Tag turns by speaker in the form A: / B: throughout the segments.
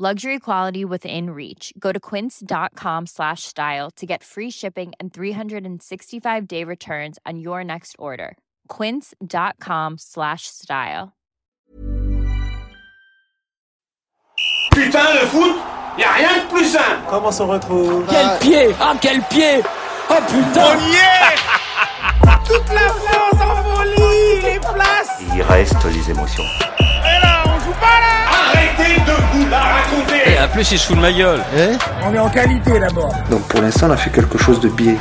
A: Luxury quality within reach. Go to quince.com slash style to get free shipping and 365 day returns on your next order. Quince.com slash style.
B: Putain, le foot, y a rien de plus simple.
C: Comment s'en retrouve
D: Quel pied Ah quel pied Oh putain
B: On y est Toute la France en folie, les places.
E: Il reste les émotions.
B: Et là, on joue pas là Arrêtez de vous la raconter.
D: Et en plus il se fout de ma gueule
B: On est en qualité d'abord.
F: Donc pour l'instant, on a fait quelque chose de biais.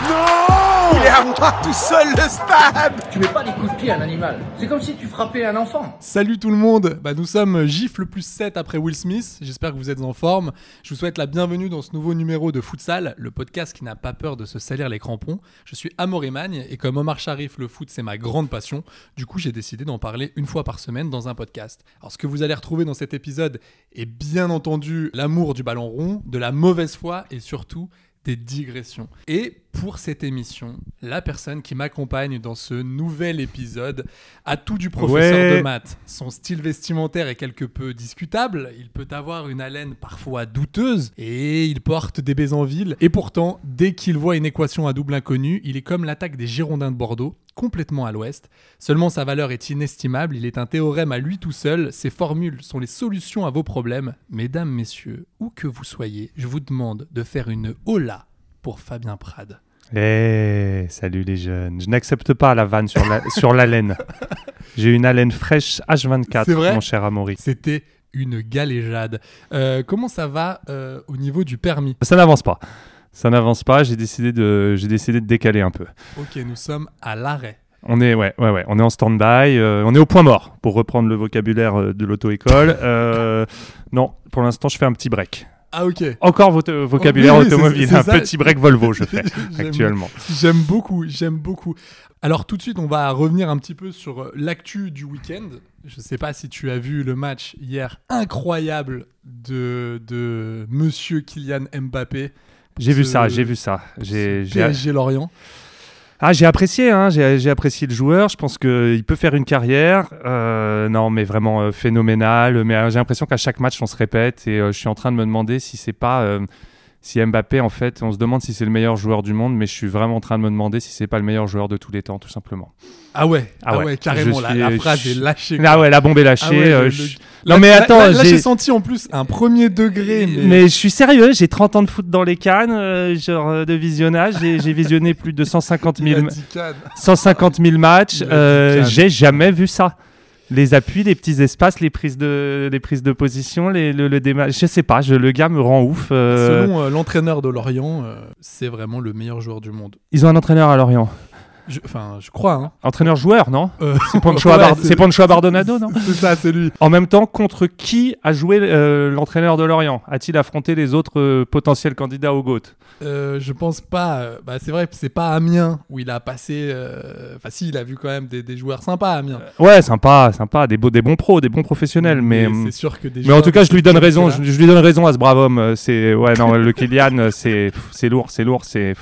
B: Il est à moi tout seul le stade.
G: Tu mets pas des coups de pied à un animal. C'est comme si tu frappais un enfant.
H: Salut tout le monde, bah, nous sommes Gifle plus 7 après Will Smith, j'espère que vous êtes en forme. Je vous souhaite la bienvenue dans ce nouveau numéro de Futsal, le podcast qui n'a pas peur de se salir les crampons. Je suis Amaury Magne et comme Omar Sharif, le foot c'est ma grande passion, du coup j'ai décidé d'en parler une fois par semaine dans un podcast. Alors ce que vous allez retrouver dans cet épisode est bien entendu l'amour du ballon rond, de la mauvaise foi et surtout des digressions. Et pour cette émission, la personne qui m'accompagne dans ce nouvel épisode a tout du professeur
I: Ouais.
H: de maths. Son style vestimentaire est quelque peu discutable, il peut avoir une haleine parfois douteuse et il porte des baisers en ville. Et pourtant, dès qu'il voit une équation à double inconnu, il est comme l'attaque des Girondins de Bordeaux, complètement à l'ouest. Seulement sa valeur est inestimable, il est un théorème à lui tout seul, ses formules sont les solutions à vos problèmes. Mesdames, messieurs, où que vous soyez, je vous demande de faire une hola pour Fabien Prade.
I: Eh, salut les jeunes. Je n'accepte pas la vanne sur la, sur la laine. J'ai une haleine fraîche H24,
H: C'est vrai
I: mon cher Amaury.
H: C'était une galéjade. Euh, comment ça va euh, au niveau du permis?
I: Ça n'avance pas. Ça n'avance pas. J'ai décidé de, j'ai décidé de décaler un peu.
H: Ok, nous sommes à l'arrêt.
I: On est, ouais, ouais, ouais. On est en stand-by. euh, on est au point mort, pour reprendre le vocabulaire de l'auto-école. Non, pour l'instant, je fais un petit break.
H: Ah ok.
I: Encore vote- vocabulaire
H: Oui, oui, c'est-
I: automobile. Un
H: ça.
I: petit break Volvo, je fais actuellement.
H: J'aime beaucoup, j'aime beaucoup. Alors tout de suite, on va revenir un petit peu sur euh, l'actu du week-end. Je sais pas si tu as vu le match hier incroyable de, de Monsieur Kylian Mbappé.
I: J'ai vu ça, j'ai vu ça. J'ai-
H: PSG Lorient.
I: Ah, j'ai apprécié, hein, j'ai, apprécié le joueur. Je pense qu'il peut faire une carrière. Euh, non, mais vraiment euh, phénoménal. Mais euh, j'ai l'impression qu'à chaque match, on se répète. Et euh, je suis en train de me demander si c'est pas. Si Mbappé, en fait, on se demande si c'est le meilleur joueur du monde, mais je suis vraiment en train de me demander si c'est pas le meilleur joueur de tous les temps, tout simplement.
H: Ah ouais, ah,
I: Ah
H: ouais,
I: ouais,
H: carrément, la,
I: suis-
H: la phrase
I: je-
H: est lâchée.
I: Ah ouais, la bombe est lâchée.
H: Ah ouais,
I: euh,
H: le-
I: je-
H: le-
I: Non, mais attends,
H: là, là,
I: j'ai-
H: senti en plus un premier degré. Mais,
I: Mais je suis sérieux, j'ai 30 ans de foot dans les cannes, euh, genre euh, de visionnage. J'ai, visionné plus de 150
H: il a
I: 000,
H: dit Cannes.
I: 150 000 matchs. Euh, j'ai jamais vu ça. Les appuis, les petits espaces, les prises de, les prises de position, les, le, le déma- Je sais pas, je, le gars me rend ouf. euh,
H: Selon euh, l'entraîneur de Lorient, euh, c'est vraiment le meilleur joueur du monde.
I: Ils ont un entraîneur à Lorient.
H: Je- Enfin, je crois. Hein.
I: Entraîneur-joueur, non
H: Euh,
I: C'est Pancho,
H: ouais,
I: Abardonado, non
H: C'est ça, c'est lui.
I: En même temps, contre qui a joué euh, l'entraîneur de Lorient? A-t-il affronté les autres euh, potentiels candidats au GOAT?
H: Je pense pas. Bah, c'est vrai c'est pas Amiens où il a passé. Enfin, si, il a vu quand même des, des joueurs sympas à Amiens.
I: Ouais, sympa, sympa, des, beaux, des bons pros, des bons professionnels, mais... hum,
H: c'est sûr que des
I: Mais en tout cas, je lui donne raison. Je, lui donne raison à ce brave homme. C'est ouais, non, le Kylian, c'est c'est lourd, c'est lourd, c'est.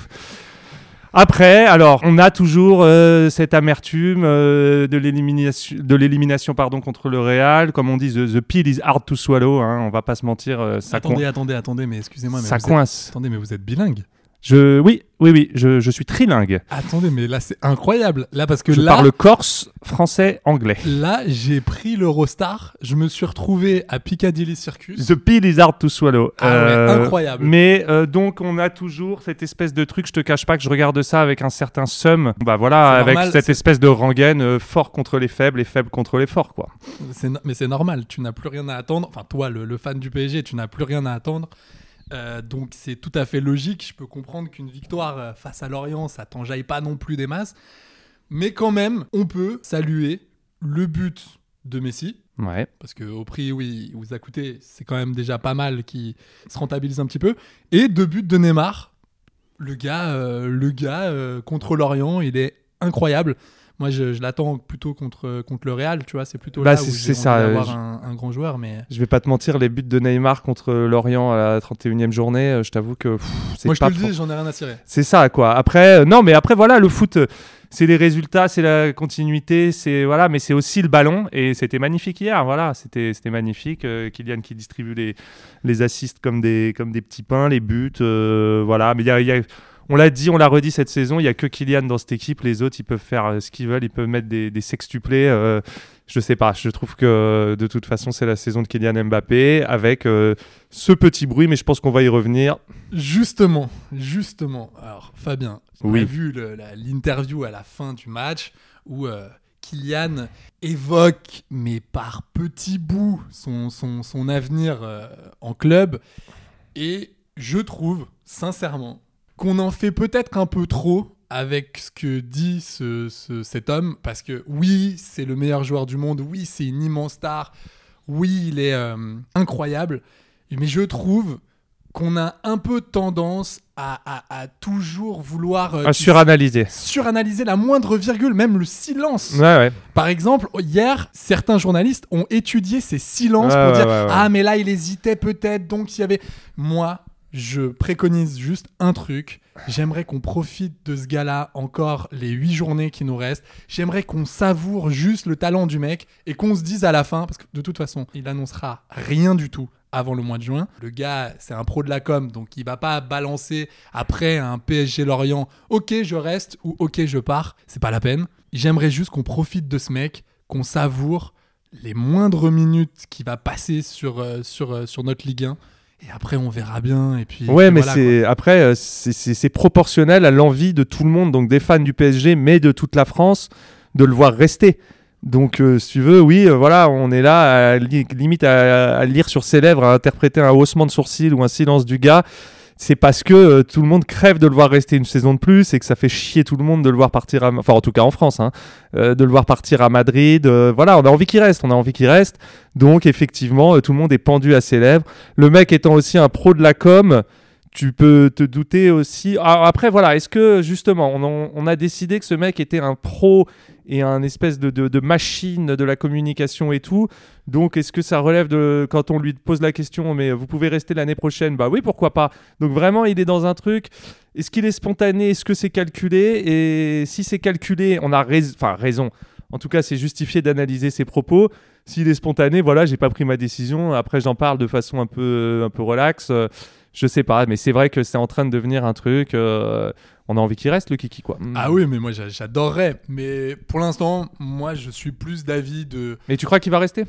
I: Après, alors, on a toujours euh, cette amertume euh, de l'élimination, de l'élimination pardon contre le Real. Comme on dit, the, the pill is hard to swallow. Hein, on va pas se mentir, euh, ça,
H: Attendez, attendez, attendez, mais excusez-moi. mais
I: ça
H: vous êtes-
I: coince.
H: Attendez, mais vous êtes bilingue.
I: Je, oui, oui, oui, je, je suis trilingue.
H: Attendez, mais là, c'est incroyable. Là, parce que
I: Je
H: là,
I: parle corse, français, anglais.
H: là, j'ai pris l'Eurostar. Je me suis retrouvé à Piccadilly Circus.
I: The pill is hard to swallow.
H: Ah ouais, incroyable.
I: Mais euh, donc on a toujours cette espèce de truc. Je te cache pas que je regarde ça avec un certain seum. Bah voilà, avec
H: normal,
I: cette espèce de rengaine euh, fort contre les faibles et faible contre les forts, quoi.
H: No- mais c'est normal, tu n'as plus rien à attendre. Enfin, toi, le, le fan du PSG, tu n'as plus rien à attendre. Euh, donc, c'est tout à fait logique. Je peux comprendre qu'une victoire euh, face à Lorient, ça t'enjaille pas non plus des masses. Mais quand même, on peut saluer le but de Messi.
I: Ouais.
H: Parce que au prix, oui, il vous a coûté, c'est quand même déjà pas mal qui se rentabilise un petit peu. Et deux buts de Neymar. le gars, euh, le gars euh, contre l'Orient, il est incroyable. Moi, je, je l'attends plutôt contre, contre le Real, tu vois. C'est plutôt
I: Bah,
H: là où j'ai
I: je-
H: un, un grand joueur, mais
I: Je vais pas te mentir, les buts de Neymar contre Lorient à la 31e journée, euh, je t'avoue que c'est
H: moi, je te le dis, j'en ai rien à tirer.
I: C'est ça, quoi. Après, euh, non, mais après, voilà, le foot, euh, c'est les résultats, c'est la continuité, c'est voilà, mais c'est aussi le ballon. Et c'était magnifique hier, voilà, c'était c'était magnifique. Euh, Kylian qui distribue les, les assists comme des, comme des petits pains, les buts, euh, voilà. Mais il y a, il y a- on l'a dit, on l'a redit cette saison, il y a que Kylian dans cette équipe. Les autres, ils peuvent faire euh, ce qu'ils veulent, ils peuvent mettre des, des sextuplés. euh, je sais pas, je trouve que de toute façon, c'est la saison de Kylian Mbappé avec euh, ce petit bruit, mais je pense qu'on va y revenir.
H: Justement, justement. Alors, Fabien, on
I: Oui.
H: a vu l'interview à la fin du match où euh, Kylian évoque, mais par petits bouts, son, son, son avenir euh, en club. Et je trouve, sincèrement, qu'on en fait peut-être un peu trop avec ce que dit ce- ce- cet homme. Parce que oui, c'est le meilleur joueur du monde. Oui, c'est une immense star. Oui, il est euh, incroyable. Mais je trouve qu'on a un peu tendance à, à- à toujours vouloir euh,
I: À suranalyser.
H: suranalyser la moindre virgule, même le silence.
I: Ouais, ouais.
H: Par exemple, hier, certains journalistes ont étudié ces silences
I: Ouais,
H: pour dire. Ah, mais là, il hésitait peut-être, donc il y avait. Moi, je préconise juste un truc. J'aimerais qu'on profite de ce gars-là encore les huit journées qui nous restent. J'aimerais qu'on savoure juste le talent du mec et qu'on se dise à la fin, parce que de toute façon, il annoncera rien du tout avant le mois de juin. Le gars, c'est un pro de la com, donc il va pas balancer après un PSG Lorient. Ok, je reste ou ok, je pars. C'est pas la peine. J'aimerais juste qu'on profite de ce mec, qu'on savoure les moindres minutes qu'il va passer sur, euh, sur, euh, sur notre Ligue 1. Et après, on verra bien. Et puis,
I: Ouais, mais
H: voilà,
I: c'est après euh, c'est- proportionnel à l'envie de tout le monde, donc des fans du PSG, mais de toute la France, de le voir rester. Donc, euh, si tu veux, oui, euh, voilà, on est là, à li- limite à, à lire sur ses lèvres, à interpréter un haussement de sourcil ou un silence du gars. C'est parce que euh, tout le monde crève de le voir rester une saison de plus et que ça fait chier tout le monde de le voir partir, à, enfin en tout cas en France, hein, euh, de le voir partir à Madrid. euh, voilà, on a envie qu'il reste, on a envie qu'il reste. Donc effectivement, tout le monde est pendu à ses lèvres. Le mec étant aussi un pro de la com, tu peux te douter aussi. Alors après, voilà, est-ce que justement, on, en- on a décidé que ce mec était un pro et un espèce de, de- machine de la communication et tout. Donc, est-ce que ça relève de quand on lui pose la question, mais vous pouvez rester l'année prochaine? Bah oui, pourquoi pas. Donc vraiment, il est dans un truc. Est-ce qu'il est spontané? Est-ce que c'est calculé? Et si c'est calculé, on a rais- enfin, raison. En tout cas, c'est justifié d'analyser ses propos. S'il est spontané, voilà, j'ai pas pris ma décision. Après, j'en parle de façon un peu, un peu relax. Euh, je sais pas, mais c'est vrai que c'est en train de devenir un truc. euh, on a envie qu'il reste le kiki, quoi.
H: Ah oui, mais moi, j'a- j'adorerais. Mais pour l'instant, moi, je suis plus d'avis de.
I: Mais tu crois qu'il va rester?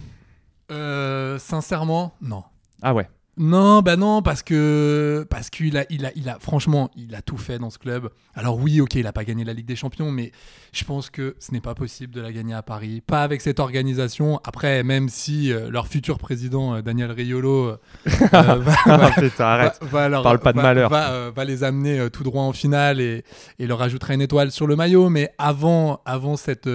H: Euh, sincèrement, non.
I: Ah ouais.
H: Non, bah non, parce que parce qu'il a, il a, il a, franchement, il a tout fait dans ce club. Alors oui, ok, il a pas gagné la Ligue des Champions, mais je pense que ce n'est pas possible de la gagner à Paris, pas avec cette organisation. Après, même si euh, leur futur président euh, Daniel Riolo euh, euh, va,
I: Ah, putain, arrête.
H: va- va leur-
I: Parle pas de malheur.
H: Va, les amener tout droit en finale et, et leur ajoutera une étoile sur le maillot. Mais avant, avant cette,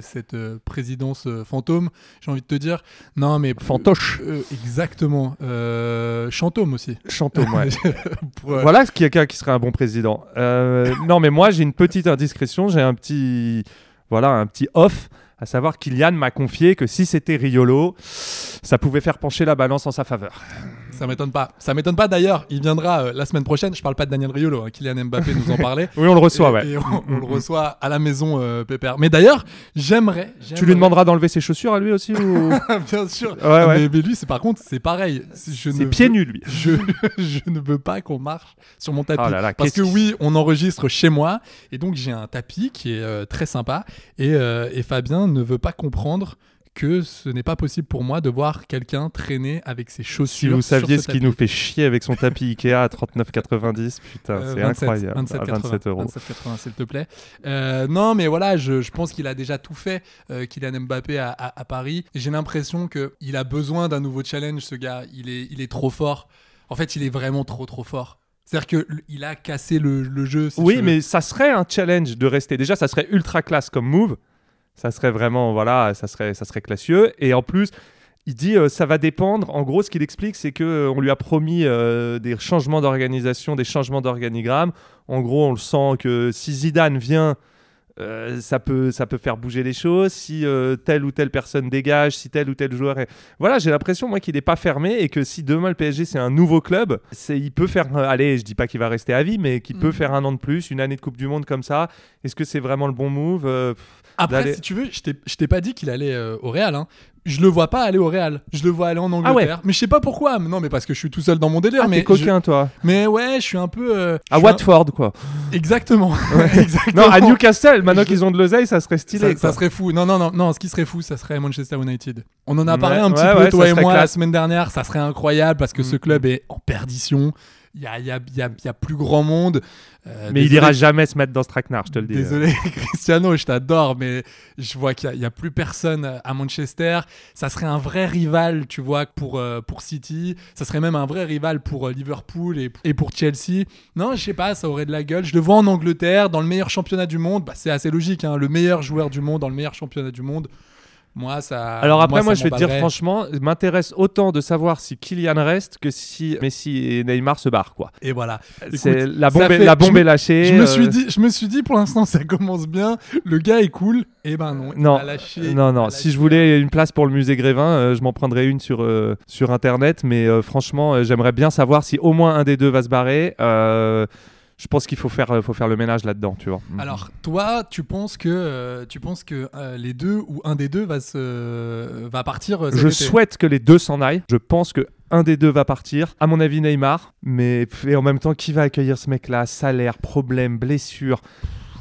H: cette présidence fantôme, j'ai envie de te dire, non, mais
I: Fantoche.
H: exactement. Euh, Chantôme aussi.
I: Chantôme, ouais.
H: Pour, euh,
I: Voilà quelqu'un qui serait un bon président. Euh, non, mais moi, j'ai une petite indiscrétion. J'ai un petit, voilà, un petit off. À savoir, Kylian m'a confié que si c'était Riolo, ça pouvait faire pencher la balance en sa faveur.
H: Ça m'étonne pas. Ça m'étonne pas d'ailleurs. Il viendra euh, la semaine prochaine. Je parle pas de Daniel Riolo. hein. Kylian Mbappé nous en parlait.
I: Oui, on le reçoit,
H: Et-
I: ouais.
H: Et on, on le
I: Mm, mm.
H: reçoit à la maison, euh, Pépère. Mais d'ailleurs, j'aimerais.
I: Tu lui demanderas d'enlever ses chaussures à lui aussi ou...
H: Bien sûr.
I: Ouais, ouais.
H: Mais, mais lui, c'est par contre, c'est pareil.
I: C'est
H: ne
I: pieds nus, lui.
H: Je, je ne veux pas qu'on marche sur mon tapis.
I: Oh là là,
H: Parce que oui, on enregistre chez moi. Et donc, j'ai un tapis qui est euh, très sympa. Et, et Fabien ne veut pas comprendre que ce n'est pas possible pour moi de voir quelqu'un traîner avec ses chaussures.
I: Si vous
H: sur
I: saviez
H: ce
I: ce qui nous fait chier avec son tapis Ikea à 39,90, putain,
H: Euh,
I: c'est
H: 27,
I: incroyable.
H: 27,
I: À 27 euros.
H: 27,80, s'il te plaît. Euh, non, mais voilà, je, je pense qu'il a déjà tout fait, euh, Kylian Mbappé à, à- à Paris. J'ai l'impression qu'il a besoin d'un nouveau challenge, ce gars. Il est, il est trop fort. En fait, il est vraiment trop, trop fort. C'est-à-dire qu'il a cassé le, le jeu. si
I: Oui, mais ça serait un challenge de rester. Déjà, ça serait ultra classe comme move. Ça serait vraiment, voilà, ça serait, ça serait classieux. Et en plus, Il dit euh, ça va dépendre. En gros, ce qu'il explique, c'est que euh, on lui a promis euh, des changements d'organisation, des changements d'organigramme. En gros, on le sent que si Zidane vient, ça, peut, ça peut faire bouger les choses. Si telle ou telle personne dégage, si tel ou tel joueur est. Voilà, j'ai l'impression, moi, qu'il n'est pas fermé et que si demain le PSG, c'est un nouveau club, c'est, il peut faire. allez, je dis pas qu'il va rester à vie, mais qu'il peut
H: Mhm.
I: faire un an de plus, une année de Coupe du Monde comme ça. Est-ce que c'est vraiment le bon move?
H: Après, si tu veux, je t'ai- pas dit qu'il allait euh, au Real. Hein. Je le vois pas aller au Real. Je le vois aller en
I: Ah ouais.
H: Angleterre. Mais je sais pas pourquoi. Non, mais parce que je suis tout seul dans mon délire.
I: Ah,
H: mais
I: t'es coquin, toi.
H: Mais ouais, je suis un peu. euh,
I: À
H: un-
I: Watford, quoi.
H: Exactement. Exactement.
I: Non, à Newcastle, maintenant
H: Je-
I: qu'ils ont de l'oseille, ça serait stylé.
H: Ça, serait fou. Non, non, non, non. Ce qui serait fou, ça serait Manchester United. On en a parlé
I: Ouais,
H: un petit
I: ouais,
H: peu,
I: ouais,
H: toi et moi, la semaine dernière. Ça serait incroyable parce que ce
I: Mhm.
H: club est en perdition. Il y a, il y, a, il y, a, il y a plus grand monde. Euh,
I: Mais il ira jamais se mettre dans ce traquenard, je te le dis.
H: Désolé, Cristiano, je t'adore, mais je vois qu'il n'y a, il y a plus personne à Manchester. Ça serait un vrai rival, tu vois, pour, euh, pour City. Ça serait même un vrai rival pour euh, Liverpool et, et pour Chelsea. Non, je sais pas, ça aurait de la gueule. Je le vois en Angleterre, dans le meilleur championnat du monde. Bah, c'est assez logique, hein, le meilleur joueur du monde dans le meilleur championnat du monde. Moi, ça.
I: Alors après, moi, je vais te dire franchement, il m'intéresse autant de savoir si Kylian reste que si Messi et Neymar se barrent, quoi.
H: Et voilà.
I: C'est la bombe, est,
H: fait-
I: la
H: je
I: bombe
H: me-
I: est lâchée.
H: Je me,
I: euh,
H: suis dit, je me suis dit, pour l'instant, ça commence bien. Le gars est cool. Et ben non. il
I: Non,
H: a lâché-
I: non,
H: il
I: non.
H: a
I: Si je voulais une place pour le musée Grévin, euh, je m'en prendrais une sur, euh, sur Internet. Mais euh, franchement, euh, j'aimerais bien savoir si au moins un des deux va se barrer. Euh, je pense qu'il faut faire, euh, faut faire le ménage là-dedans, tu vois.
H: Alors, toi, tu penses que, euh, tu penses que euh, les deux ou un des deux va, se, va partir euh,
I: je
H: été
I: souhaite que les deux s'en aillent. Je pense que un des deux va partir. À mon avis, Neymar. Mais et en même temps, qui va accueillir ce mec-là? Salaire, problème, blessure.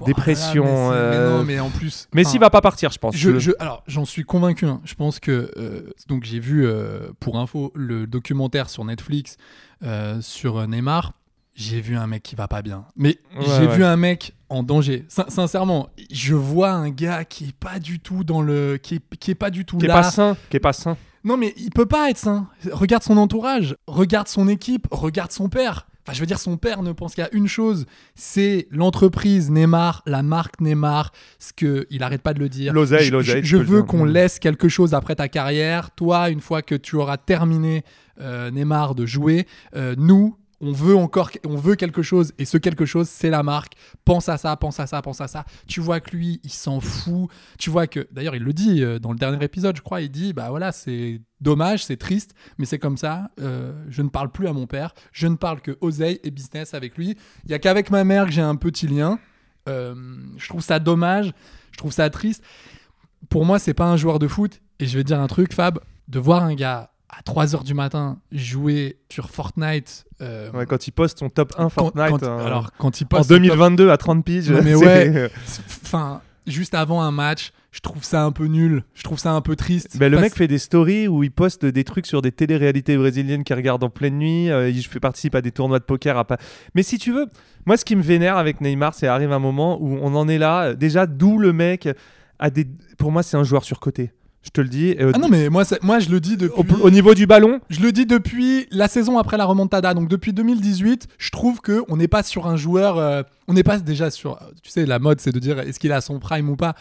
I: Dépression,
H: là, mais, c'est- mais
I: euh,
H: non, mais en plus.
I: Messi
H: enfin,
I: va pas partir, je pense.
H: Je,
I: Je-
H: alors, j'en suis convaincu. hein. Je pense que euh, donc j'ai vu euh, pour info le documentaire sur Netflix euh, sur euh, Neymar. J'ai vu un mec qui va pas bien. Mais
I: Ouais,
H: j'ai
I: ouais.
H: vu un mec en danger. Sin- sincèrement, je vois un gars qui est pas du tout dans le, qui est, qui est pas du tout
I: Qui est
H: là.
I: pas sain, qui est pas sain.
H: Non, mais il peut pas être sain. Regarde son entourage, regarde son équipe, regarde son père. Enfin, je veux dire, son père ne pense qu'à une chose, c'est l'entreprise Neymar, la marque Neymar, ce que il arrête pas de le dire.
I: L'oseille, l'oseille,
H: Je, veux qu'on
I: Mm.
H: laisse quelque chose après ta carrière. Toi, une fois que tu auras terminé euh, Neymar de jouer, euh, nous. On veut encore, on veut quelque chose et ce quelque chose, c'est la marque. Pense à ça, pense à ça, pense à ça. Tu vois que lui, il s'en fout. Tu vois que, d'ailleurs, il le dit euh, dans le dernier épisode, je crois, il dit, bah voilà, c'est dommage, c'est triste, mais c'est comme ça. euh, je ne parle plus à mon père. Je ne parle que oseille et business avec lui. Il y a qu'avec ma mère que j'ai un petit lien. Euh, je trouve ça dommage. Je trouve ça triste. Pour moi, c'est pas un joueur de foot. Et je vais dire un truc, Fab, de voir un gars à 3h du matin jouer sur Fortnite. euh,
I: Ouais, quand il poste son top 1
H: quand-
I: Fortnite
H: quand- alors, quand il
I: en
H: poste top-
I: 2022 à 30 piges.
H: Mais ouais. Enfin, juste avant un match, je trouve ça un peu nul. Je trouve ça un peu triste.
I: Ben, le mec fait des stories où il poste des trucs sur des télé-réalités brésiliennes qu'il regarde en pleine nuit. euh, il participe à des tournois de poker. À pas... Mais si tu veux, moi, ce qui me vénère avec Neymar, c'est arrive un moment où on en est là. Déjà, d'où le mec a des. Pour moi, c'est un joueur surcoté. Je te le dis. Euh,
H: Ah non, mais moi, moi je le dis depuis.
I: au, au niveau du ballon,
H: Je le dis depuis la saison après la remontada, donc depuis 2018, je trouve que on n'est pas sur un joueur, euh, on n'est pas déjà sur, tu sais, la mode c'est de dire est-ce qu'il a son prime ou pas?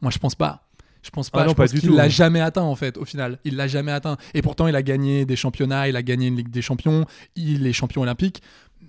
H: Moi je pense pas. Je pense pas.
I: Ah non,
H: je
I: pas
H: pense qu'il l'a jamais atteint en fait. Au final, il l'a jamais atteint. Et pourtant, il a gagné des championnats, il a gagné une Ligue des Champions, il est champion olympique.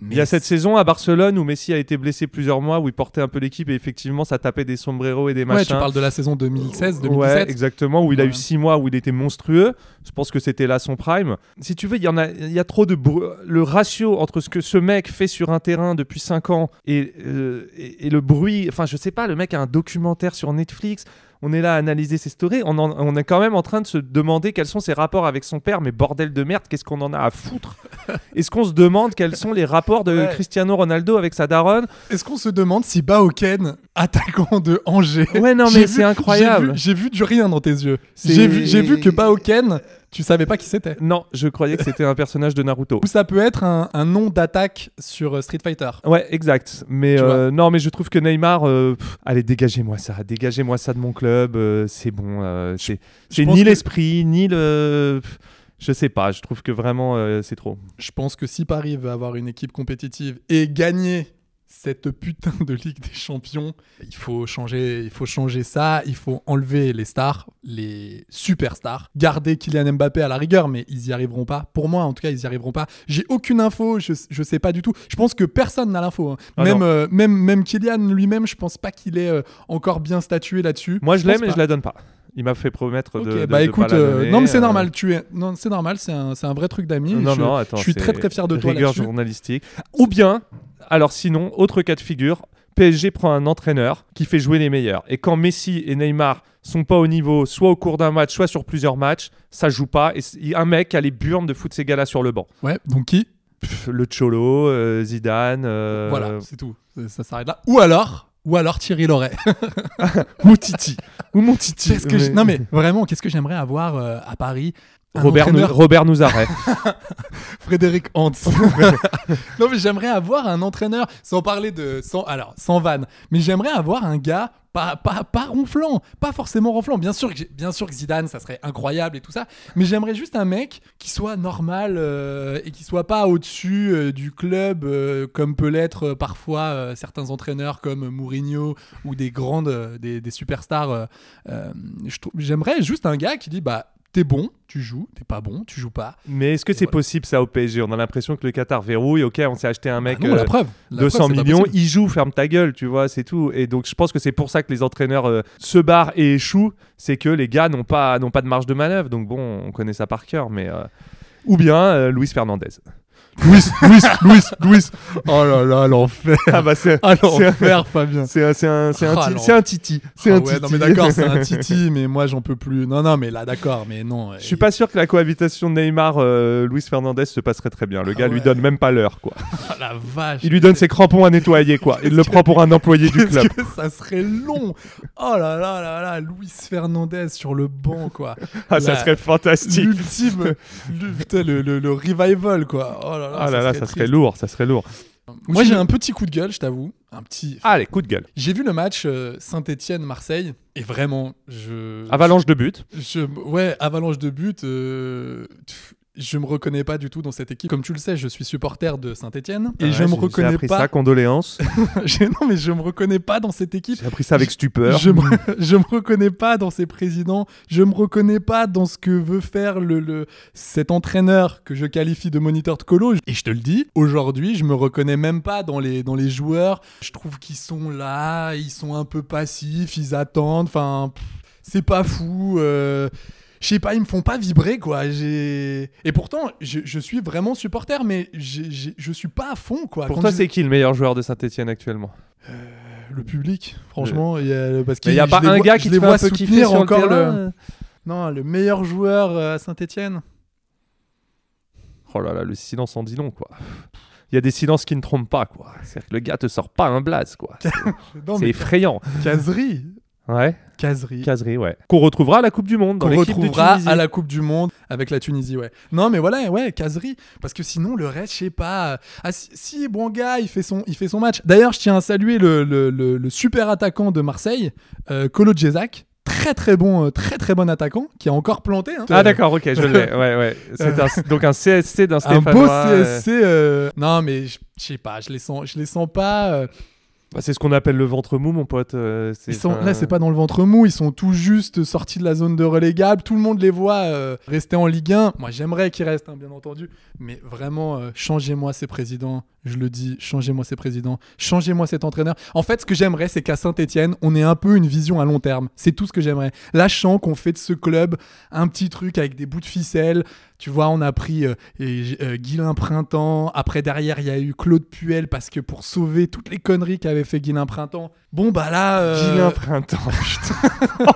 I: Il y a cette saison à Barcelone où Messi a été blessé plusieurs mois, où il portait un peu l'équipe et effectivement, ça tapait des sombreros et des
H: Ouais,
I: machins.
H: tu parles de la saison 2016-2017.
I: Ouais, exactement, où il a
H: Ouais.
I: eu six mois où il était monstrueux. Je pense que c'était là son prime. Si tu veux, il y en a, il y a trop de le ratio entre ce que ce mec fait sur un terrain depuis 5 ans et, euh, et, et le bruit. Enfin, je sais pas, le mec a un documentaire sur Netflix. On est là à analyser ses stories. On, en- on est quand même en train de se demander quels sont ses rapports avec son père. Mais bordel de merde, qu'est-ce qu'on en a à foutre? Est-ce qu'on se demande quels sont les rapports de
H: Ouais.
I: Cristiano Ronaldo avec sa daronne?
H: Est-ce qu'on se demande si Baoken, attaquant de Angers,
I: Ouais, non, mais c'est incroyable.
H: J'ai vu, du rien dans tes yeux. J'ai vu, vu que Baoken, tu savais pas qui c'était?
I: Non, je croyais que c'était un personnage de Naruto.
H: Ou ça peut être un, un nom d'attaque sur euh, Street Fighter.
I: Ouais, exact. Mais
H: Tu
I: euh, non, mais je trouve que Neymar, euh, pff, allez, dégagez-moi ça, dégagez-moi ça de mon club. euh, c'est bon. euh, c'est c'est
H: pense
I: ni
H: que-
I: l'esprit, ni le. pff, Je sais pas. Je trouve que vraiment euh, c'est trop.
H: Je pense que si Paris veut avoir une équipe compétitive et gagner cette putain de Ligue des Champions, il faut changer, il faut changer ça, il faut enlever les stars, les superstars, garder Kylian Mbappé à la rigueur, mais ils y arriveront pas. Pour moi, en tout cas, ils y arriveront pas. J'ai aucune info, je, je sais pas du tout. Je pense que personne n'a l'info. hein.
I: Ah
H: même, euh, même, même Kylian lui-même, je pense pas qu'il est euh, encore bien statué là-dessus.
I: Moi, je l'aime, mais
H: pas.
I: je la donne pas. Il m'a fait promettre de.
H: bah
I: de
H: écoute,
I: pas
H: euh, non mais c'est
I: euh,
H: normal, tu es, non c'est normal, c'est un, c'est un vrai truc d'amis.
I: Non,
H: je,
I: non, attends.
H: je suis très très fier de toi
I: Rigueur journalistique. Ou bien, alors sinon, autre cas de figure, PSG prend un entraîneur qui fait jouer les meilleurs. Et quand Messi et Neymar sont pas au niveau, soit au cours d'un match, soit sur plusieurs matchs, ça joue pas. Et un mec a les burnes de foutre ces gars-là sur le banc.
H: Ouais, donc qui?
I: Pff, le Cholo, euh, Zidane, euh,
H: Voilà, c'est tout. Ça s'arrête là. Ou alors, ou alors Thierry Loret.
I: ou Titi. ou mon Titi.
H: Je- Non mais vraiment, qu'est-ce que j'aimerais avoir euh, à Paris? Un
I: Robert,
H: entraîneur-
I: Robert.
H: Frédéric Hans. non mais j'aimerais avoir un entraîneur sans parler de sans alors sans vanne, mais j'aimerais avoir un gars pas, pas, pas ronflant, pas forcément ronflant. Bien sûr que bien sûr que Zidane ça serait incroyable et tout ça, mais j'aimerais juste un mec qui soit normal euh, et qui soit pas au-dessus euh, du club euh, comme peut l'être parfois certains entraîneurs comme Mourinho ou des grandes des, des superstars. j'aimerais juste un gars qui dit bah t'es bon, tu joues, t'es pas bon, tu joues pas.
I: Mais est-ce que c'est
H: voilà.
I: possible ça au PSG On a l'impression que le Qatar verrouille. Ok, on s'est acheté un mec.
H: Ah non,
I: euh,
H: la preuve. La
I: 200
H: preuve, c'est pas
I: millions, il joue, ferme ta gueule, tu vois, c'est tout. Et donc je pense que c'est pour ça que les entraîneurs euh, se barrent et échouent, c'est que les gars n'ont pas, n'ont pas de marge de manœuvre. Donc bon, on connaît ça par cœur, mais euh, ou bien euh, Luis Fernandez.
H: Louis, Louis, Louis, Louis. Oh là là, l'enfer.
I: Ah bah c'est,
H: Ah l'enfer, Fabien.
I: c'est un, c'est un, c'est un,
H: Ah,
I: titi, c'est
H: Ah
I: un
H: ouais,
I: titi.
H: non mais d'accord, c'est un titi, mais moi j'en peux plus. Non, non, mais là d'accord, mais non.
I: Je suis pas sûr que la cohabitation de Neymar, euh, Luis Fernandez se passerait très bien. Le
H: Ah
I: gars lui donne même pas l'heure, quoi.
H: Ah, la vache.
I: Il lui donne ses crampons à nettoyer, quoi. Il le prend pour un employé du club.
H: Ça serait long. Oh là là là là, Luis Fernandez sur le banc, quoi.
I: Ah, ça serait fantastique.
H: L'ultime, le, putain, le, le- le revival, quoi. Oh là là,
I: Ah là là, ça
H: triste.
I: serait lourd, ça serait lourd.
H: Moi j'ai un petit coup de gueule, je t'avoue. Un petit.
I: Allez, coup de gueule.
H: J'ai vu le match euh, Saint-Étienne-Marseille et vraiment, je.
I: Avalanche de but.
H: Je, ouais, avalanche de buts. euh, je me reconnais pas du tout dans cette équipe. Comme tu le sais, je suis supporter de Saint-Etienne et
I: Ouais,
H: je me reconnais
I: appris
H: pas.
I: ça, condoléances.
H: Non, mais je me reconnais pas dans cette équipe.
I: J'ai appris ça avec stupeur.
H: Je me, je me reconnais pas dans ces présidents. Je me reconnais pas dans ce que veut faire le, le- cet entraîneur que je qualifie de moniteur de colo. Et je te le dis, aujourd'hui, je me reconnais même pas dans les, dans les joueurs. Je trouve qu'ils sont là, ils sont un peu passifs, ils attendent. Enfin, c'est pas fou. euh, je sais pas, ils me font pas vibrer quoi. J'ai et pourtant je, je suis vraiment supporter, mais j'ai- je suis pas à fond quoi.
I: Pour
H: Quand
I: toi,
H: je-
I: c'est qui le meilleur joueur de Saint-Etienne actuellement?
H: Le public, franchement, il y a, parce
I: n'y a
H: je
I: pas
H: les
I: un
H: vois-
I: gars
H: je
I: qui
H: les
I: te fait
H: vois
I: un peu kiffer
H: soutenir
I: sur
H: encore
I: le terrain
H: le non le meilleur joueur euh, à Saint-Étienne.
I: Oh là là, le silence en dit long, quoi. Il y a des silences qui ne trompent pas, quoi. C'est-à-dire que le gars te sort pas un blaze, quoi. C'est
H: Non
I: c'est effrayant.
H: Caserie,
I: Ouais,
H: Caserie.
I: caserie, ouais. Qu'on retrouvera à la Coupe du Monde,
H: Qu'on
I: de
H: retrouvera à la Coupe du Monde avec la Tunisie, ouais. Non, mais voilà, ouais, Caserie. Parce que sinon, le reste, je sais pas. Ah, si, si, bon gars, il fait son, il fait son match. D'ailleurs, je tiens à saluer le, le- le- le super attaquant de Marseille, euh, Kolo Djezak. Très, très bon, euh, très, très bon attaquant qui a encore planté. hein.
I: Ah d'accord, ok, je l'ai. Ouais, ouais. C'est un- donc un CSC d'un
H: un
I: Stéphanois.
H: beau
I: euh,
H: CSC. euh, Non, mais je je sais pas, je les sens, je les sens pas.
I: Bah, c'est ce qu'on appelle le ventre mou, mon pote. euh,
H: Ils sont, là, c'est pas dans le ventre mou, ils sont tout juste sortis de la zone de relégable. Tout le monde les voit euh, rester en Ligue 1. Moi, j'aimerais qu'ils restent, hein, bien entendu. Mais vraiment, euh, changez-moi ces présidents. Je le dis, changez-moi ces présidents. Changez-moi cet entraîneur. En fait, ce que j'aimerais, c'est qu'à Saint-Etienne, on ait un peu une vision à long terme. C'est tout ce que j'aimerais. Lâchant qu'on fait de ce club un petit truc avec des bouts de ficelle. Tu vois, on a pris euh, et- euh, Guilain Printemps. Après, derrière, il y a eu Claude Puel parce que pour sauver toutes les conneries qu'avait fait Guilain Printemps. Bon, bah là. euh,
I: Gilles Printemps.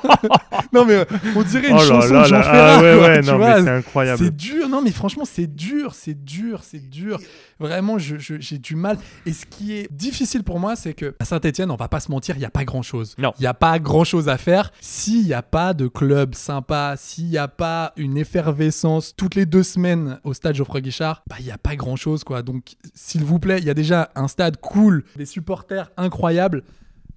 H: non mais euh, on dirait une
I: Oh
H: chanson
I: là
H: de Jean Ferrat.
I: ah ouais,
H: quoi,
I: ouais,
H: tu
I: non,
H: vois.
I: mais c'est incroyable.
H: C'est dur, non mais franchement c'est dur, c'est dur, c'est dur. Vraiment, je- je- j'ai du mal. Et ce qui est difficile pour moi, c'est que à Saint-Etienne, on va pas se mentir, il y a pas grand chose.
I: Non.
H: Il y a pas grand chose à faire s'il y a pas de club sympa, s'il y a pas une effervescence toutes deux semaines au stade Geoffroy Guichard, bah il y a pas grand chose quoi. Donc s'il vous plaît, il y a déjà un stade cool, des supporters incroyables.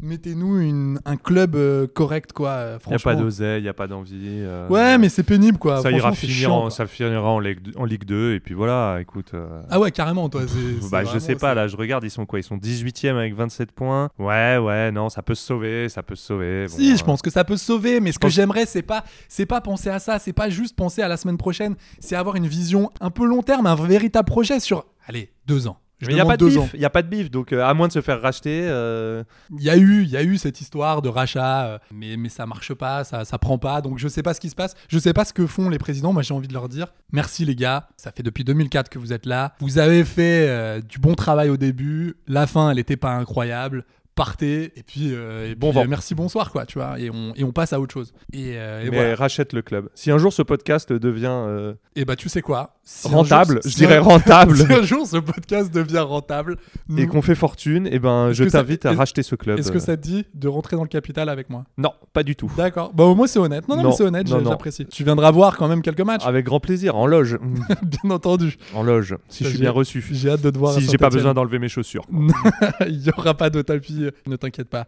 H: Mettez-nous un club euh, correct, quoi. euh,
I: Il n'y a pas d'oseille, il n'y a pas d'envie. euh,
H: Ouais, mais c'est pénible, quoi.
I: ça ira finir,
H: chiant,
I: en,
H: quoi.
I: ça finira en Ligue, en Ligue 2 et puis voilà, écoute. euh,
H: Ah ouais, carrément, toi.
I: bah, je sais pas, là, je regarde, ils sont quoi Ils sont 18e avec 27 points. Ouais, ouais, non, ça peut se sauver, ça peut se sauver. Bon,
H: Si,
I: euh,
H: je pense que ça peut se sauver, mais ce que
I: pense-
H: j'aimerais, c'est pas, c'est pas penser à ça, c'est pas juste penser à la semaine prochaine, c'est avoir une vision un peu long terme, un véritable projet sur, allez, deux ans. Je
I: Mais il n'y a pas de bif, il y a pas de bif, donc euh, à moins de se faire racheter. euh,
H: Il y a eu, il y a eu cette histoire de rachat, euh, mais, mais ça marche pas, ça, ça prend pas, donc je sais pas ce qui se passe, je sais pas ce que font les présidents. Moi, j'ai envie de leur dire, merci les gars, ça fait depuis 2004 que vous êtes là, vous avez fait du bon travail au début, la fin, elle était pas incroyable. Partez. Et puis, euh, et
I: Bon
H: puis, euh, merci bonsoir quoi tu vois. Et on, et on passe à autre chose. Et, euh, et
I: mais
H: voilà.
I: rachète le club. Si un jour ce podcast devient
H: et bah tu sais quoi? Si
I: rentable,
H: jour-
I: je
H: si
I: dirais
H: un-
I: rentable,
H: si un jour ce podcast devient rentable
I: et qu'on fait fortune, et ben je
H: ça-
I: t'invite à racheter ce club.
H: est-ce que ça te dit de rentrer dans le capital avec moi?
I: Non, pas du tout.
H: D'accord. Bah au moins c'est honnête. Non, non, c'est honnête, j'apprécie. Tu viendras voir quand même quelques matchs,
I: Avec grand plaisir, en loge.
H: bien entendu.
I: en loge, si je suis bien reçu.
H: J'ai hâte de te voir.
I: Si j'ai pas besoin d'enlever mes chaussures.
H: Il y aura pas de tapis, euh, ne t'inquiète pas.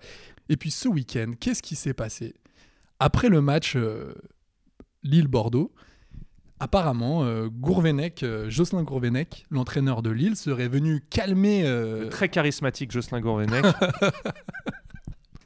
H: Et puis ce week-end, qu'est-ce qui s'est passé? Après le match euh, Lille-Bordeaux, apparemment, euh, Gourvenec, euh, Jocelyn Gourvenec, l'entraîneur de Lille, serait venu calmer. euh,
I: Très charismatique, Jocelyn Gourvenec.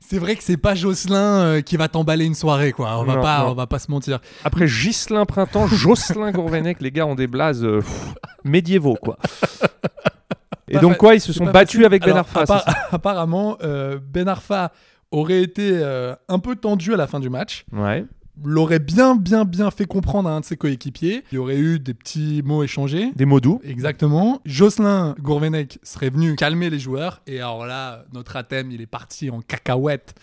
H: C'est vrai que c'est pas Jocelyn euh, qui va t'emballer une soirée, quoi. On va
I: Non,
H: pas,
I: non.
H: on va pas se mentir.
I: Après Ghislain Printemps, Jocelyn Gourvenec, les gars ont des blazes euh, pff, médiévaux, quoi. Et
H: Pas
I: donc
H: fa-
I: quoi, ils se
H: c'est
I: sont
H: pas
I: battus
H: facile.
I: avec Ben
H: Alors,
I: Arfa.
H: appar-
I: c'est ça
H: apparemment, euh, Ben Arfa aurait été euh, un peu tendu à la fin du match.
I: Ouais.
H: L'aurait bien, bien, bien fait comprendre à un de ses coéquipiers. Il y aurait eu des petits mots échangés.
I: Des mots doux.
H: Exactement. Jocelyn Gourvenec serait venu calmer les joueurs. Et alors là, notre athème, il est parti en cacahuète.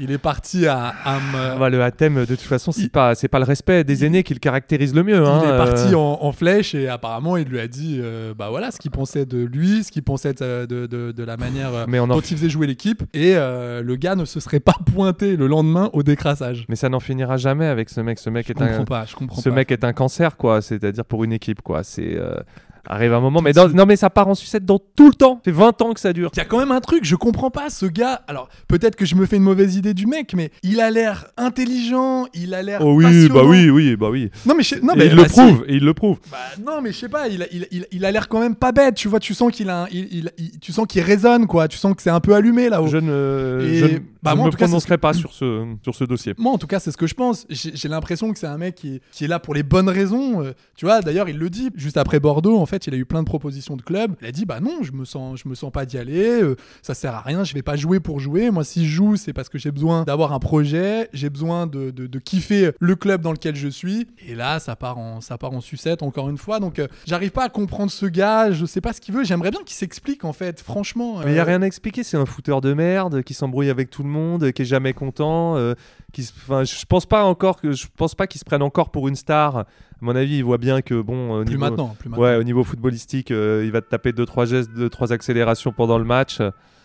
H: Il est parti à, à me-
I: bah, le Hatem, de toute façon, c'est
H: Il-
I: pas, c'est pas le respect des aînés qui le caractérise le mieux.
H: Il
I: hein,
H: est parti
I: euh.
H: en, en flèche et apparemment il lui a dit euh, bah voilà ce qu'il pensait de lui, ce qu'il pensait de, de, de- de la manière euh,
I: Mais on en
H: dont il faisait jouer l'équipe et euh, le gars ne se serait pas pointé le lendemain au décrassage.
I: Mais ça n'en finira jamais avec ce mec. Ce mec
H: Je
I: est
H: comprends
I: un,
H: pas, je comprends
I: ce
H: pas.
I: mec est un cancer, quoi. C'est-à-dire pour une équipe, quoi. C'est arrive un moment, mais dans- non, mais ça part en sucette dans tout le temps. C'est 20 ans que ça dure.
H: Il y a quand même un truc, je comprends pas ce gars. Alors peut-être que je me fais une mauvaise idée du mec, mais il a l'air intelligent, il a l'air.
I: Oh oui,
H: passionnant.
I: bah oui, oui, bah oui.
H: Non mais je- non mais
I: il
H: bah
I: le
H: si.
I: prouve, et il le prouve.
H: Bah, non mais je sais pas, il a, il, il- il a l'air quand même pas bête. Tu vois, tu sens qu'il a, un- il, tu sens qu'il résonne quoi. Tu sens que c'est un peu allumé là-haut.
I: Je ne,
H: Et-
I: je ne,
H: bah,
I: je ne
H: ce
I: prononcerai pas sur ce, sur ce dossier.
H: Moi, en tout cas, c'est ce que je pense. J'ai l'impression que c'est un mec qui est, qui est là pour les bonnes raisons. Euh, tu vois, d'ailleurs, il le dit. Juste après Bordeaux, en fait, il a eu plein de propositions de clubs. Il a dit, bah non, je me sens, je me sens pas d'y aller. euh, ça sert à rien. Je vais pas jouer pour jouer. Moi, si je joue, c'est parce que j'ai besoin d'avoir un projet. J'ai besoin de, de, de kiffer le club dans lequel je suis. Et là, ça part en, ça part en sucette encore une fois. Donc, euh, j'arrive pas à comprendre ce gars. Je sais pas ce qu'il veut. J'aimerais bien qu'il s'explique, en fait. Franchement.
I: Mais il y a
H: euh,
I: rien à expliquer, c'est un fouteur de merde qui s'embrouille avec tout le monde, qui est jamais content, euh, qui je pense pas encore que je pense pas qu'il se prenne encore pour une star. À mon avis, il voit bien que bon au
H: Plus
I: niveau
H: maintenant. Plus maintenant.
I: Ouais, au niveau footballistique, euh, il va te taper deux trois gestes, deux trois accélérations pendant le match.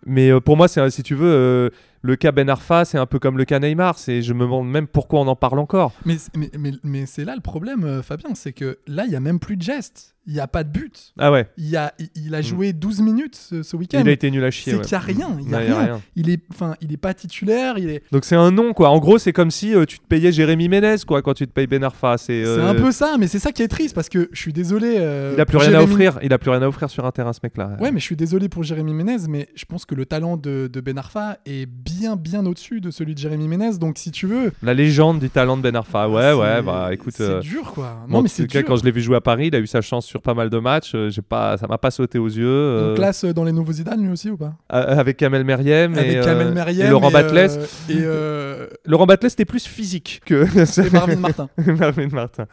I: Mais euh, pour moi, c'est si tu veux euh, le cas Ben Arfa, c'est un peu comme le cas Neymar. C'est je me demande même pourquoi on en parle encore.
H: Mais, mais, mais, mais c'est là le problème, Fabien, c'est que là, il y a même plus de gestes. Il n'y a pas de but.
I: Ah ouais.
H: Il, a, il, a joué 12 minutes ce, ce week-end.
I: Il a été nul à chier.
H: C'est
I: ouais.
H: qu'il n'y a rien. Il y a
I: y
H: rien. Il est, enfin, il est pas titulaire. Il est.
I: Donc c'est un nom quoi. En gros, c'est comme si euh, tu te payais Jérémy Ménez quoi quand tu te payes Ben Arfa. C'est
H: C'est
I: euh,
H: un peu ça, mais c'est ça qui est triste parce que je suis désolé. euh,
I: Il a plus rien à offrir. Il a plus rien à offrir sur un terrain ce mec-là.
H: Ouais, mais je suis désolé pour Jérémy Ménez, mais je pense que le talent de, de Ben Arfa est bien, bien au-dessus de celui de Jérémy Ménez. Donc, si tu veux.
I: La légende du talent de Ben Arfa. Ouais,
H: c'est-
I: ouais, bah écoute.
H: C'est
I: euh,
H: dur, quoi. Non, mais c'est
I: quand je l'ai vu jouer à Paris, il a eu sa chance sur pas mal de matchs. euh, J'ai pas, ça m'a pas sauté aux yeux. euh,
H: On classe dans les nouveaux Zidane, lui aussi, ou pas?
I: euh, avec Kamel Meriem et, euh, et Laurent Batles.
H: euh, et, euh,
I: Laurent Batles c'était plus physique que
H: et Marvin Martin.
I: Marvin Martin.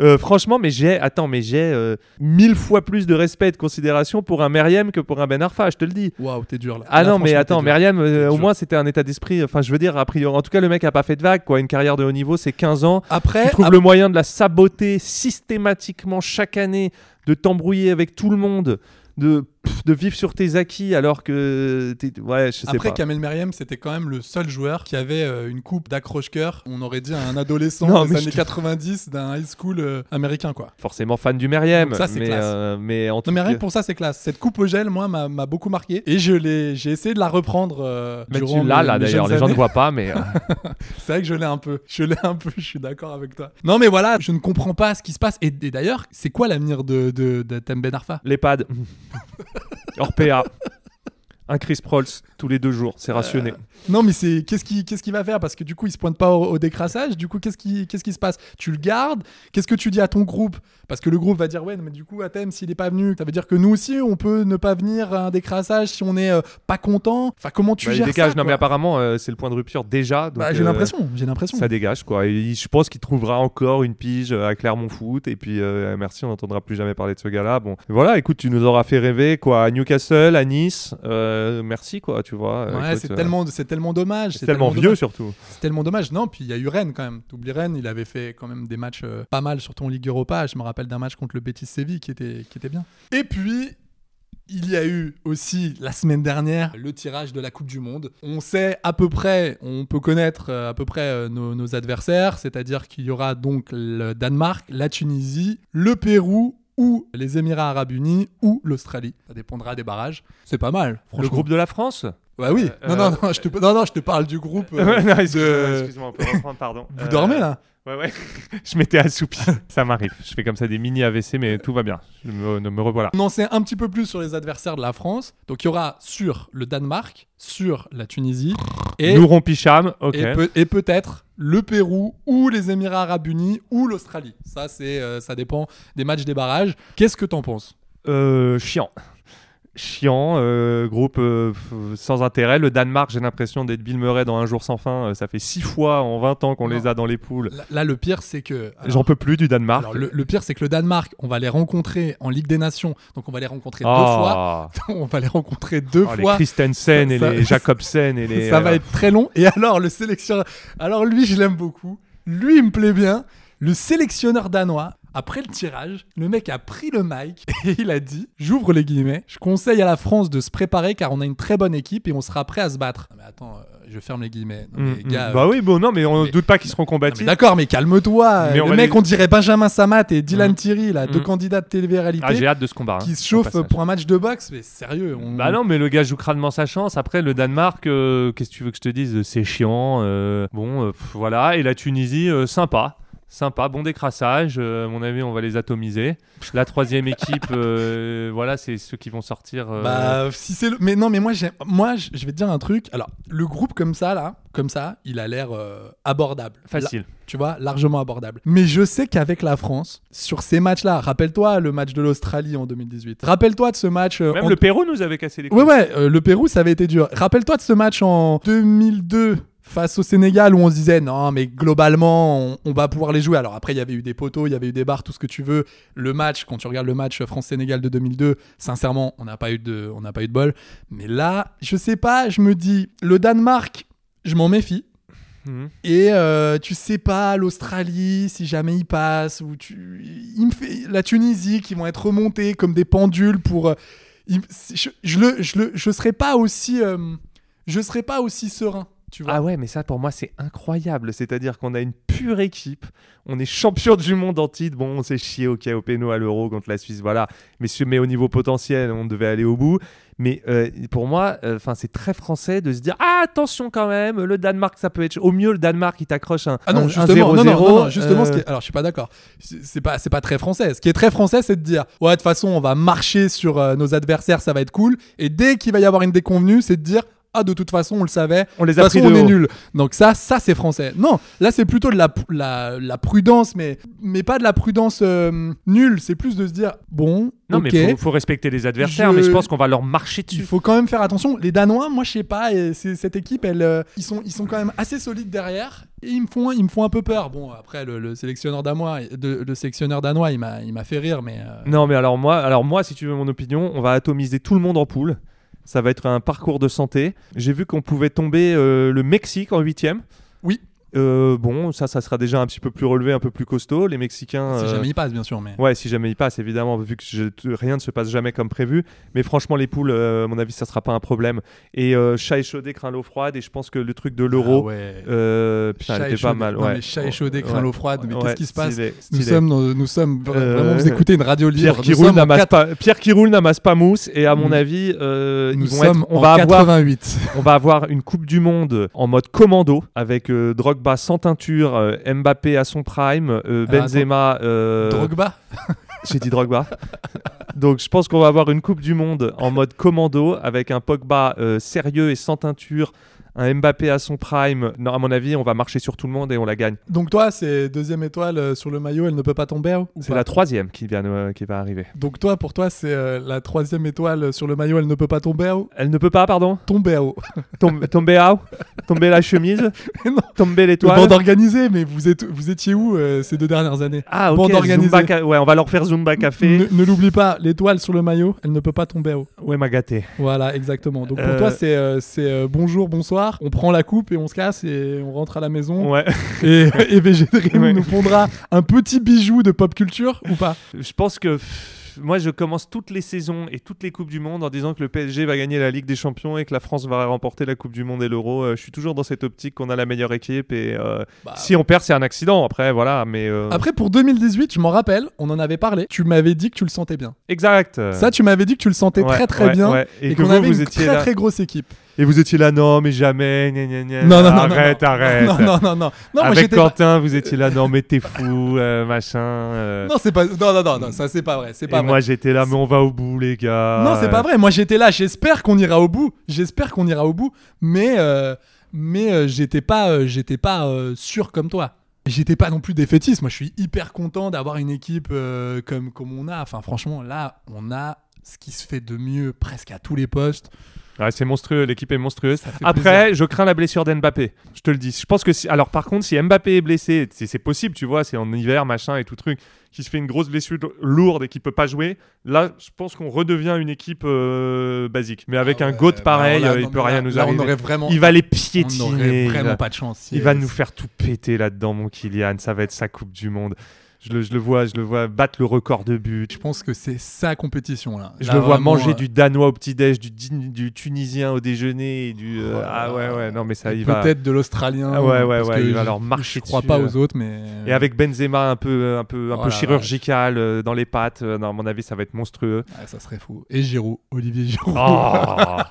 I: Euh, franchement, mais j'ai, attends, mais j'ai euh, mille fois plus de respect et de considération pour un Meriem que pour un Ben Arfa, je te le dis.
H: Waouh, t'es dur là.
I: Ah
H: Là,
I: non, mais attends. Meriem, euh, au moins c'était un état d'esprit. Enfin, je veux dire, a priori, en tout cas, le mec a pas fait de vague, quoi. Une carrière de haut niveau, c'est 15 ans.
H: Après,
I: Tu trouves
H: ap-
I: le moyen de la saboter systématiquement chaque année, de t'embrouiller avec tout le monde, de de vivre sur tes acquis alors que. Ouais, je sais
H: Après,
I: pas.
H: Kamel Meriem, c'était quand même le seul joueur qui avait euh, une coupe d'accroche-cœur. On aurait dit un adolescent
I: Non,
H: des années
I: je te-
H: 90 d'un high school euh, américain, quoi.
I: Forcément fan du Meriem.
H: Ça, c'est
I: mais,
H: classe.
I: euh, mais en tout
H: Non, mais rien que pour ça, c'est classe. Cette coupe au gel, moi, m'a m'a beaucoup marqué. Et je l'ai, j'ai essayé de la reprendre
I: Mais
H: durant
I: tu l'as
H: mes-
I: là d'ailleurs, les gens ne voient pas, mais.
H: C'est vrai que je l'ai un peu. Je l'ai un peu, je suis d'accord avec toi. Non, mais voilà, je ne comprends pas ce qui se passe. Et, et d'ailleurs, c'est quoi l'avenir de, de, de Tem Ben Arfa
I: L'EHPAD. Orpea. Un Chris Prols tous les deux jours, c'est rationné.
H: Non, mais c'est qu'est-ce qu'il qu'est-ce qu'il va faire? Parce que du coup, il se pointe pas au, au décrassage. Du coup, qu'est-ce qui qu'est-ce qui se passe? Tu le gardes? Qu'est-ce que tu dis à ton groupe? Parce que le groupe va dire ouais, mais du coup, Athème, s'il est pas venu, ça veut dire que nous aussi, on peut ne pas venir à un décrassage si on est euh, pas content. Enfin, comment tu
I: Bah, il
H: gères
I: dégage,
H: ça
I: non mais apparemment euh, c'est le point de rupture déjà.
H: Bah, J'ai
I: euh,
H: l'impression. J'ai l'impression.
I: Ça dégage quoi. Et il- je pense qu'il trouvera encore une pige euh, à Clermont Foot. Et puis euh, merci, on n'entendra plus jamais parler de ce gars-là. Bon, voilà, écoute, tu nous auras fait rêver quoi à Newcastle, à Nice. Euh, merci quoi, tu vois. Euh,
H: Ouais, c'est
I: euh,
H: tellement, c'est tellement dommage.
I: c'est tellement vieux
H: dommage.
I: surtout.
H: C'est tellement dommage. Non, puis il y a eu Rennes quand même. T'oublies Rennes, il avait fait quand même des matchs euh, pas mal, surtout en Ligue Europa. Je me rappelle d'un match contre le Betis Séville qui était, qui était bien. Et puis. Il y a eu aussi la semaine dernière le tirage de la Coupe du Monde. On sait à peu près, on peut connaître à peu près nos, nos adversaires, c'est-à-dire qu'il y aura donc le Danemark, la Tunisie, le Pérou ou les Émirats Arabes Unis ou l'Australie. Ça dépendra des barrages. C'est pas mal.
I: Le groupe de la France?
H: Bah oui.
I: Euh,
H: non, non, non, je te, non, non, je te parle du groupe. euh,
I: Non, excuse-moi, excuse-moi, on peut reprendre, pardon.
H: Vous
I: Euh,
H: dormez là?
I: Ouais, ouais. je m'étais assoupi. ça m'arrive. Je fais comme ça des mini AVC, mais tout va bien. Je me, me revoilà.
H: On en sait un petit peu plus sur les adversaires de la France. Donc il y aura sur le Danemark, sur la Tunisie et,
I: Nouron Picham, ok.
H: et peut-être le Pérou ou les Émirats Arabes Unis ou l'Australie. Ça, c'est, euh, ça dépend des matchs des barrages. Qu'est-ce que t'en penses?
I: Euh, chiant. Chiant, euh, groupe euh, sans intérêt. Le Danemark, j'ai l'impression d'être Bill Murray dans Un jour sans fin. Euh, Ça fait six fois en 20 ans qu'on les a dans les poules.
H: là, là, le pire, c'est que.
I: J'en peux plus du Danemark.
H: alors, le, le pire, c'est que le Danemark, on va les rencontrer en Ligue des Nations. Donc on va les rencontrer deux fois.
I: Ah.
H: on va les rencontrer deux
I: Oh, les
H: fois.
I: Christensen
H: Ça-
I: et les Jacobsen et les.
H: Ça va être très long. Et alors, le sélectionneur. Alors, lui, je l'aime beaucoup. Lui, il me plaît bien. Le sélectionneur danois, après le tirage, le mec a pris le mic et il a dit J'ouvre les guillemets. Je conseille à la France de se préparer car on a une très bonne équipe et on sera prêt à se battre. Non, mais attends, euh, je ferme les guillemets. Non,
I: mm,
H: mais
I: mm.
H: gars,
I: bah
H: euh,
I: oui, bon, non, mais on ne doute pas qu'ils seront combatifs.
H: D'accord, mais calme-toi.
I: Mais on les-
H: on dirait Benjamin Samat et Dylan
I: Mm.
H: Thierry, là, deux candidats de télé-réalité
I: Ah, j'ai hâte de ce combat. hein,
H: qui se
I: au
H: chauffent
I: passage.
H: pour un match de boxe. Mais sérieux. On...
I: Bah non, mais le gars joue crânement sa chance. Après, le Danemark, euh, qu'est-ce que tu veux que je te dise? C'est chiant. euh, bon, euh, pff, voilà. Et la Tunisie, euh, sympa. Sympa, bon décrassage. euh, à mon avis, on va les atomiser. La troisième équipe, euh, voilà, c'est ceux qui vont sortir. euh,
H: Bah, si c'est le... Mais non, mais moi, moi, je vais te dire un truc. Alors, le groupe comme ça, là, comme ça, il a l'air abordable.
I: facile.
H: Tu vois, largement abordable. Mais je sais qu'avec la France, sur ces matchs-là, rappelle-toi le match de l'Australie en 2018. Rappelle-toi de ce match.
I: Même
H: en-
I: le Pérou nous avait cassé les couilles.
H: Ouais, ouais, le Pérou, ça avait été dur. Rappelle-toi de ce match en 2002 face au Sénégal où on se disait non mais globalement on, on va pouvoir les jouer. Alors après il y avait eu des poteaux il y avait eu des barres tout ce que tu veux. Le match quand tu regardes le match France Sénégal de 2002 sincèrement on n'a pas eu de on n'a pas eu de bol. Mais là je sais pas je me dis le Danemark je m'en méfie.
I: Mhm.
H: et euh, tu sais pas l'Australie si jamais il passe ou tu il me fait la Tunisie qui vont être remontés comme des pendules pour euh, il- je, je le je le je serais pas aussi euh, je serais pas aussi serein tu vois
I: Ah ouais, mais ça pour moi c'est incroyable. C'est-à-dire qu'on a une pure équipe, on est champion du monde en titre. Bon, on s'est chié ok au péno à l'euro contre la Suisse, voilà. Mais, mais au niveau potentiel, on devait aller au bout. Mais euh, pour moi, enfin c'est très français de se dire ah attention quand même, le Danemark ça peut être au mieux le Danemark il t'accroche un
H: Ah non,
I: un- un
H: justement, non, non,
I: 0-0,
H: non, non, justement, ce
I: euh,
H: qui est- alors je suis pas d'accord. C'est pas, c'est pas très français. Ce qui est très français, c'est de dire, ouais, de toute façon, on va marcher sur euh, nos adversaires, ça va être cool. Et dès qu'il va y avoir une déconvenue, c'est de dire, ah, de toute façon, on le savait.
I: on les
H: De
I: a pris
H: façon,
I: de
H: on est nul. Donc ça, ça c'est français. Non, là c'est plutôt de la, la, la prudence, mais, mais pas de la prudence euh, nulle. C'est plus de se dire, bon,
I: Non mais faut, faut respecter les adversaires,
H: Je-
I: mais je pense qu'on va leur marcher
H: il
I: dessus.
H: faut quand même faire attention. Les Danois, moi je sais pas, et cette équipe, elle, euh, ils, sont, ils sont quand même assez solides derrière. Et ils me font, ils me font un peu peur. Bon, après le, le sélectionneur danois, de- le sélectionneur danois, il m'a, il m'a fait rire, mais euh,
I: Non, mais alors moi, alors moi, si tu veux mon opinion, on va atomiser tout le monde en poule. Ça va être un parcours de santé. J'ai vu qu'on pouvait tomber euh, le Mexique en huitième.
H: Oui.
I: Euh, bon, ça, ça sera déjà un petit peu plus relevé, un peu plus costaud. Les Mexicains.
H: Si
I: euh,
H: jamais il passe, bien sûr. Mais...
I: Ouais, si jamais il passe, évidemment, vu que je- rien ne se passe jamais comme prévu. Mais franchement, les poules, euh, à mon avis, ça sera pas un problème. Et chat échaudé craint l'eau froide. Et je pense que le truc de l'euro,
H: Ah ouais.
I: putain,
H: Chat
I: était pas mal.
H: Non,
I: Ouais.
H: mais chat échaudé craint
I: Ouais.
H: l'eau froide. Mais qu'est-ce qui se passe
I: stylé,
H: Nous sommes, dans- nous sommes vra- vraiment. Vous écoutez une radio libre.
I: Pierre qui, roule n'amasse
H: quatre-
I: pas, Pierre qui roule n'amasse pas mousse. Et à mon avis,
H: Nous
I: ils vont
H: sommes
I: être, on
H: en
I: va avoir
H: 88.
I: On va avoir une Coupe du Monde en mode commando avec euh, Drogba sans teinture, euh, Mbappé à son prime, euh,
H: Alors,
I: Benzema. euh,
H: Drogba.
I: J'ai dit Drogba. Donc je pense qu'on va avoir une Coupe du Monde en mode commando avec un Pogba sérieux et sans teinture, un Mbappé à son prime. Non, à mon avis, on va marcher sur tout le monde et on la gagne.
H: Donc toi, c'est deuxième étoile euh, sur le maillot. Elle ne peut pas tomber.
I: C'est la troisième qui, vient, euh, qui va arriver.
H: Donc toi, pour toi, c'est euh, la troisième étoile sur le maillot. Elle ne peut pas tomber.
I: Elle ne peut pas, pardon
H: Tomber.
I: Tom- Tomber out Tomber la chemise
H: Non.
I: Tomber
H: Le
I: l'étoile
H: bande organisée, mais vous, êtes, vous étiez où euh, ces deux dernières années?
I: Ah, ok.
H: Bande organisée.
I: Zumba Ouais, on va leur faire Zumba Café.
H: Ne, ne l'oublie pas, l'étoile sur le maillot, elle ne peut pas tomber haut.
I: Ouais, m'a gâté.
H: Voilà, exactement. Donc pour toi, c'est bonjour, bonsoir. On prend la coupe et on se casse et on rentre à la maison.
I: Ouais.
H: Et, et VG Dream
I: Ouais.
H: nous pondra un petit bijou de pop culture ou pas?
I: Je pense que moi, je commence toutes les saisons et toutes les Coupes du Monde en disant que le PSG va gagner la Ligue des Champions et que la France va remporter la Coupe du Monde et l'Euro. Euh, je suis toujours dans cette optique qu'on a la meilleure équipe et euh,
H: Bah,
I: si on perd, c'est un accident. Après, voilà, mais euh,
H: Après, pour 2018, je m'en rappelle, on en avait parlé. Tu m'avais dit que tu le sentais bien.
I: exact.
H: Ça, tu m'avais dit que tu le sentais
I: Ouais,
H: très très
I: ouais,
H: bien
I: ouais.
H: et,
I: Et que
H: qu'on
I: vous,
H: avait
I: vous
H: une
I: étiez
H: très
I: là.
H: très grosse équipe.
I: Et vous étiez là, non, mais jamais. gna, gna, gna.
H: Non, non, non,
I: arrête,
H: non,
I: arrête.
H: Non, non, non, non.
I: Avec
H: pas-
I: Quentin, vous étiez là, non, mais t'es fou, euh, machin. euh.
H: Non, c'est pas. Non, non, non, non, ça c'est pas vrai. C'est
I: et
H: pas vrai.
I: moi, j'étais là, mais on va au bout, les gars.
H: Non, c'est pas vrai. Moi, j'étais là. J'espère qu'on ira au bout. J'espère qu'on ira au bout. Mais, euh, mais j'étais pas, j'étais pas sûr comme toi. J'étais pas non plus défaitiste. Moi, je suis hyper content d'avoir une équipe comme, comme on a. Enfin, franchement, là, on a ce qui se fait de mieux presque à tous les postes.
I: Ouais, c'est monstrueux, l'équipe est monstrueuse. Après, je crains la blessure d'Mbappé. Je te le dis. Je pense que si... alors par contre, si Mbappé est blessé, c'est possible, tu vois, c'est en hiver, machin et tout truc, qui se fait une grosse blessure lourde et qui peut pas jouer. Là, je pense qu'on redevient une équipe euh, basique. Mais avec
H: Ah
I: un goat
H: bah
I: pareil,
H: là,
I: euh, il peut rien
H: là-
I: nous
H: là,
I: arriver.
H: On aurait vraiment.
I: Il va les
H: on
I: piétiner.
H: aurait
I: il
H: vraiment
I: va-
H: pas de chance.
I: il va nous faire tout péter là-dedans, mon Kylian. Ça va être sa Coupe du Monde. Je le, je le vois, je le vois battre le record de buts.
H: Je pense que c'est sa compétition là.
I: Je
H: Là,
I: le vois
H: vraiment,
I: manger
H: euh,
I: du danois au petit-déj, du, tunisien au déjeuner, et du. euh,
H: Oh
I: ah ouais, ouais, non, mais ça, il va.
H: Peut-être de l'australien.
I: Ah ouais, ouais, ouais, il va leur marcher
H: Je crois
I: dessus,
H: pas
I: euh.
H: aux autres, mais.
I: Et avec Benzema un peu, un peu, un peu chirurgical euh, dans les pattes, euh, non, à mon avis, ça va être monstrueux.
H: Ah, ça serait fou. Et Giroud, Olivier Giroud.
I: Oh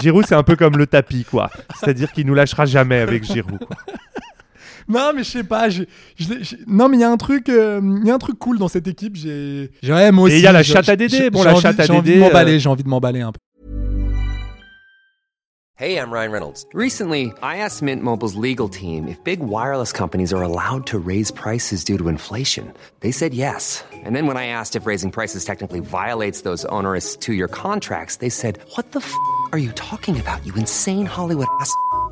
I: Giroud, c'est un peu comme le tapis, quoi. C'est-à-dire qu'il nous lâchera jamais avec Giroud. quoi.
H: Non, mais je sais pas. non, mais il y a un truc, euh, il y a un truc cool dans cette équipe. J'ai, ouais, moi
I: Et
H: aussi.
I: il y a la chatte à
H: j'ai-
I: Dédé. Bon, la
H: envie-
I: chatte à
H: J'ai envie de
I: Dédé,
H: m'emballer.
I: euh,
H: J'ai envie de m'emballer un peu.
C: Hey, I'm Ryan Reynolds. Recently, I asked Mint Mobile's legal team if big wireless companies are allowed to raise prices due to inflation. They said yes. And then when I asked if raising prices technically violates those onerous two year contracts, they said, What the f are you talking about, you insane Hollywood ass?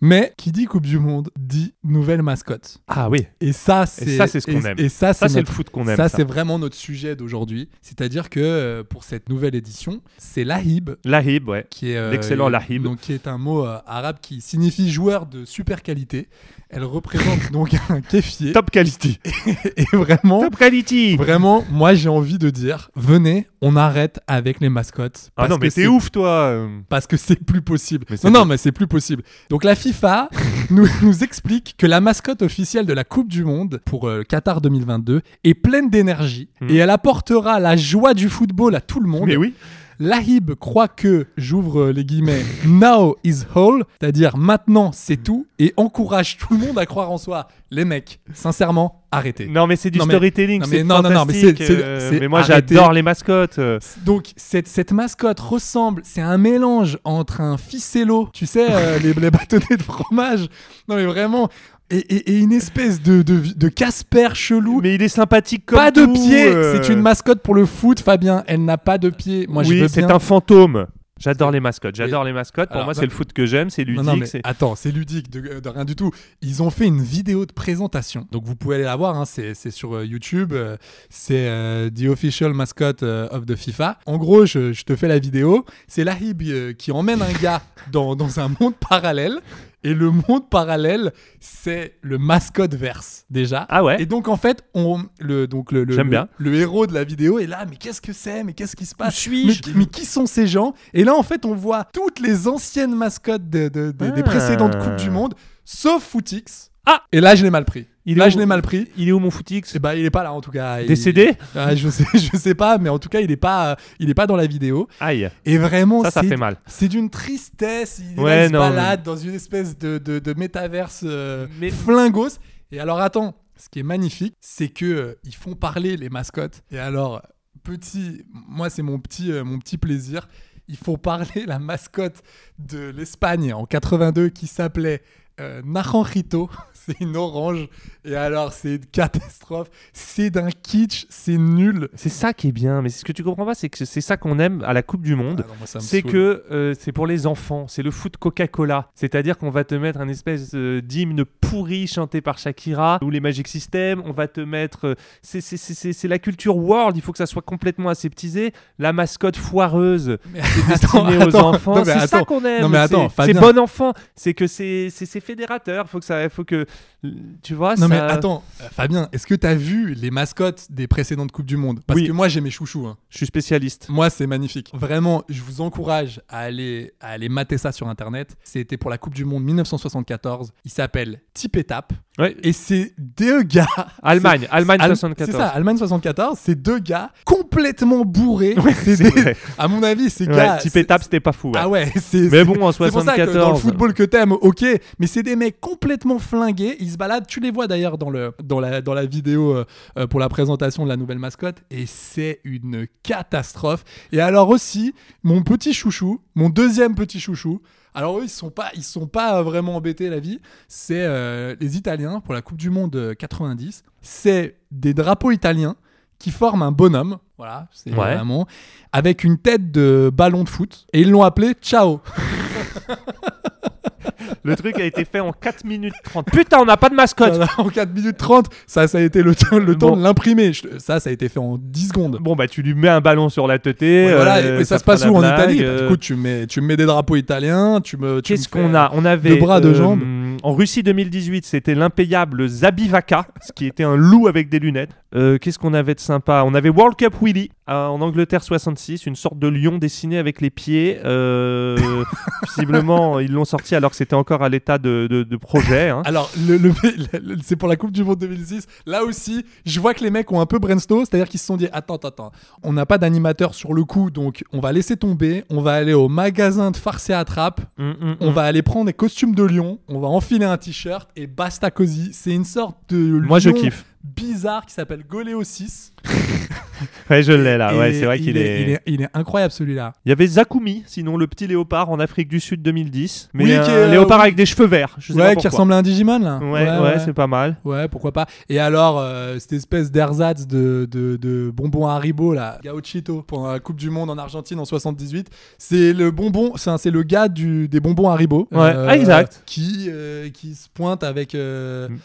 H: Mais qui dit Coupe du Monde dit nouvelle mascotte.
I: Ah oui.
H: Et ça, c'est
I: ça, c'est ce qu'on aime.
H: Et ça, c'est
I: le foot qu'on aime,
H: Ça,
I: ça.
H: c'est vraiment notre sujet d'aujourd'hui. C'est-à-dire que euh, pour cette nouvelle édition, c'est Lahib
I: Lahib, ouais.
H: qui est euh,
I: L'excellent Lahib.
H: donc qui est un mot euh, arabe qui signifie joueur de super qualité. Elle représente donc un kéfier
I: Top quality.
H: et vraiment
I: Top quality.
H: vraiment moi j'ai envie de dire venez, on arrête avec les mascottes
I: Ah non, mais
H: c'est-
I: t'es ouf, toi.
H: parce que c'est plus possible.
I: Mais
H: non, non, mais c'est plus possible. Donc la FIFA nous, nous explique que la mascotte officielle de la Coupe du Monde pour euh, Qatar 2022 est pleine d'énergie
I: Hmm.
H: et elle apportera la joie du football à tout le monde.
I: Mais oui.
H: Lahib croit que, j'ouvre euh, les guillemets, now is whole, c'est-à-dire maintenant c'est tout, et encourage tout le monde à croire en soi. Les mecs, sincèrement, arrêtez.
I: Non, mais c'est du
H: Non, mais-
I: storytelling.
H: non, mais
I: c'est
H: non, non, non, mais
I: fantastique,
H: c'est- c'est-
I: euh,
H: c'est-
I: mais moi, j'adore les mascottes. euh.
H: Donc cette, cette mascotte ressemble, c'est un mélange entre un ficello, tu sais, euh, les, les bâtonnets de fromage, non mais vraiment, et, et- et une espèce de, de, de Casper chelou.
I: Mais il est sympathique comme
H: pas de pied,
I: euh.
H: c'est une mascotte pour le foot, Fabien. Elle n'a pas de pied. Moi,
I: oui, c'est un fantôme. J'adore les mascottes. J'adore les mascottes. Pour
H: Alors,
I: moi, c'est le foot que j'aime. C'est ludique.
H: non, attends, c'est ludique, de, de rien du tout. Ils ont fait une vidéo de présentation. Donc vous pouvez aller la voir, hein, c'est sur euh, YouTube. euh, c'est euh, The Official Mascot of the FIFA. En gros, je, je te fais la vidéo. C'est Lahib qui emmène un gars dans, dans un monde parallèle. Et le monde parallèle, c'est le mascot verse déjà.
I: Ah ouais
H: Et donc en fait, on le donc le, le, le- héros de la vidéo est là. Mais qu'est-ce que c'est? Mais qu'est-ce qui se passe?
I: Suis-je?
H: Mais, qui- mais qui sont ces gens? Et là, en fait, on voit toutes les anciennes mascottes de- de- de- des
I: Ah.
H: précédentes coupes du monde, sauf Footix.
I: Ah
H: Et là, je l'ai mal pris.
I: Il
H: là,
I: où
H: je l'ai mal pris.
I: Il est où mon footix
H: Et bah, il est pas là en tout cas. Il-
I: Décédé
H: Ah, je sais, je sais pas, mais en tout cas, il est pas, il est pas dans la vidéo.
I: Aïe.
H: Et vraiment,
I: Ça, fait mal.
H: C'est d'une tristesse. Il, là,
I: Ouais,
H: il se
I: non,
H: balade dans une espèce de, de, de métaverse euh,
I: Mais-
H: flingos. Et alors, attends, ce qui est magnifique, c'est que euh, ils font parler les mascottes. Et alors, petit, moi, c'est mon petit, euh, mon petit plaisir. Ils font parler la mascotte de l'Espagne en 82 qui s'appelait euh, Naranjito. C'est une orange. Et alors, c'est une catastrophe. C'est d'un kitsch. C'est nul.
I: C'est ça qui est bien. Mais ce que tu comprends pas, c'est que c'est ça qu'on aime à la Coupe du Monde.
H: Ah
I: c'est que euh, c'est pour les enfants. C'est le foot Coca-Cola. C'est-à-dire qu'on va te mettre un espèce euh, d'hymne pourri chanté par Shakira ou les Magic System. On va te mettre. euh, c'est- c'est- c'est c'est- c'est la culture world. Il faut que ça soit complètement aseptisé. La mascotte foireuse. C'est
H: attends,
I: destiné aux
H: attends.
I: enfants. C'est ça qu'on aime.
H: Non, mais attends,
I: c'est- c'est bon enfant. C'est que c'est c'est- c'est fédérateur. Faut que ça, faut que tu vois.
H: Non mais
I: ça-
H: attends, euh, Fabien, est-ce que t'as vu les mascottes des précédentes Coupes du Monde? Parce
I: Oui.
H: que moi j'ai mes chouchous. hein.
I: Je suis spécialiste.
H: Moi c'est magnifique. Vraiment, je vous encourage à aller, à aller mater ça sur internet. C'était pour la Coupe du Monde 1974. Il s'appelle Tap.
I: Ouais.
H: Et c'est deux gars.
I: Allemagne, Allemagne
H: Al-
I: 74.
H: C'est ça, Allemagne 74. C'est deux gars complètement bourrés.
I: Ouais,
H: des-. À mon avis, ces
I: Ouais,
H: gars.
I: type étape, c'était pas fou. ouais.
H: ah ouais, c'est.
I: Mais bon, en
H: C'est pour ça que dans le
I: 74.
H: football que t'aimes, ok, mais c'est des mecs complètement flingués. Ils se baladent. Tu les vois d'ailleurs dans le dans la dans la vidéo euh, euh, pour la présentation de la nouvelle mascotte, et c'est une catastrophe. Et alors aussi, mon petit chouchou, mon deuxième petit chouchou. Alors eux, ils sont pas ils sont pas vraiment embêtés la vie. C'est euh, les Italiens pour la Coupe du Monde euh, 90. C'est des drapeaux italiens qui forment un bonhomme. Voilà, c'est
I: Ouais.
H: vraiment avec une tête de ballon de foot et ils l'ont appelé Ciao.
I: Le truc a été fait en 4 minutes 30. Putain, on n'a pas de mascotte.
H: En 4 minutes 30, ça, ça a été le temps, le temps de l'imprimer. Ça, ça a été fait en 10 secondes.
I: Bon, bah, tu lui mets un ballon sur la teuté.
H: Ouais, voilà,
I: euh,
H: et ça, se passe où en Italie
I: euh,
H: Écoute, tu mets, tu me mets des drapeaux italiens, tu me.
I: Qu'est-ce qu'on a On avait.
H: Deux bras, deux
I: euh,
H: jambes.
I: En Russie 2018, c'était l'impayable Zabivaka, ce qui était un loup avec des lunettes. Euh, Qu'est-ce qu'on avait de sympa? On avait World Cup Willy en Angleterre 66, une sorte de lion dessiné avec les pieds. Euh, visiblement, ils l'ont sorti alors que c'était encore à l'état de, de- de projet. hein.
H: Alors, le, le- le- c'est pour la Coupe du Monde 2006. Là aussi, je vois que les mecs ont un peu brainstorm, c'est-à-dire qu'ils se sont dit Attends, attends, attends, on n'a pas d'animateur sur le coup, donc on va laisser tomber. On va aller au magasin de farce et attrape.
I: Mm, mm,
H: On
I: mm.
H: va aller prendre des costumes de lion. On va enfiler un t-shirt et basta cosy. C'est une sorte de
I: Moi, je
H: lion
I: kiffe.
H: Bizarre qui s'appelle Goléo 6.
I: Ouais, je l'ai là. Ouais, c'est vrai
H: il
I: qu'il est...
H: il est. Il est incroyable celui-là.
I: Il y avait Zakumi, sinon le petit léopard en Afrique du Sud 2010. Mais
H: Oui,
I: un
H: est, euh,
I: léopard avec des cheveux verts. Je sais
H: Ouais,
I: pas
H: qui ressemble à un Digimon là.
I: Ouais, ouais, c'est pas mal.
H: Ouais, pourquoi pas. Et alors, euh, cette espèce d'ersatz de, de, de bonbon Haribo, là, Gauchito, pendant la Coupe du Monde en Argentine en 78, c'est le bonbon, c'est le gars du, des bonbons Haribo. euh,
I: Ouais, ah, exact.
H: Qui, euh, qui se pointe avec, euh,
I: Mm.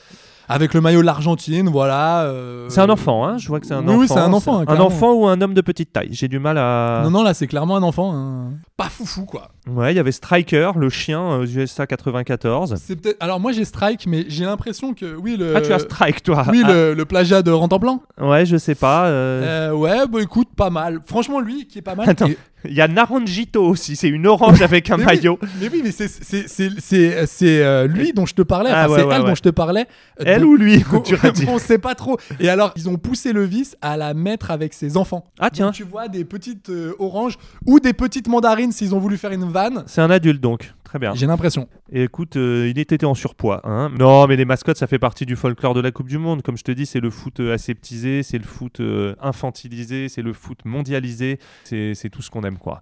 H: Avec le maillot de l'Argentine, voilà. euh,
I: C'est un enfant, hein je vois que c'est un
H: oui,
I: enfant.
H: oui, c'est un enfant, hein,
I: Un
H: clairement.
I: enfant ou un homme de petite taille. J'ai du mal à.
H: Non, non, là, c'est clairement un enfant. hein. Pas foufou, quoi.
I: Ouais, il y avait Striker, le chien aux USA 94.
H: C'est peut-être. Alors, moi, j'ai Strike, mais j'ai l'impression que, oui, le.
I: Ah, tu as Strike, toi
H: Oui,
I: Ah,
H: le, le plagiat de Rantanplan.
I: Ouais, je sais pas. euh,
H: Euh, ouais, bah écoute, pas mal. Franchement, lui qui est pas mal.
I: Attends.
H: et-
I: Il y a Naranjito aussi, c'est une orange avec un
H: Mais
I: maillot.
H: Oui, mais oui, mais c'est c'est c'est c'est c'est, euh, lui dont je te parlais.
I: Ah
H: Enfin,
I: ouais,
H: c'est
I: ouais,
H: elle
I: ouais.
H: dont je te parlais. Euh,
I: Elle ou lui
H: qu'on-
I: tu dire.
H: On sait pas trop. Et alors, ils ont poussé le vice à la mettre avec ses enfants.
I: Ah, tiens.
H: Donc, tu vois des petites euh, oranges ou des petites mandarines s'ils ont voulu faire une vanne.
I: C'est un adulte donc. Très bien.
H: J'ai l'impression.
I: Écoute, euh, il était en surpoids. Hein. Non, mais les mascottes, ça fait partie du folklore de la Coupe du Monde. Comme je te dis, c'est le foot euh, aseptisé, c'est le foot euh, infantilisé, c'est le foot mondialisé. C'est tout ce qu'on aime, quoi.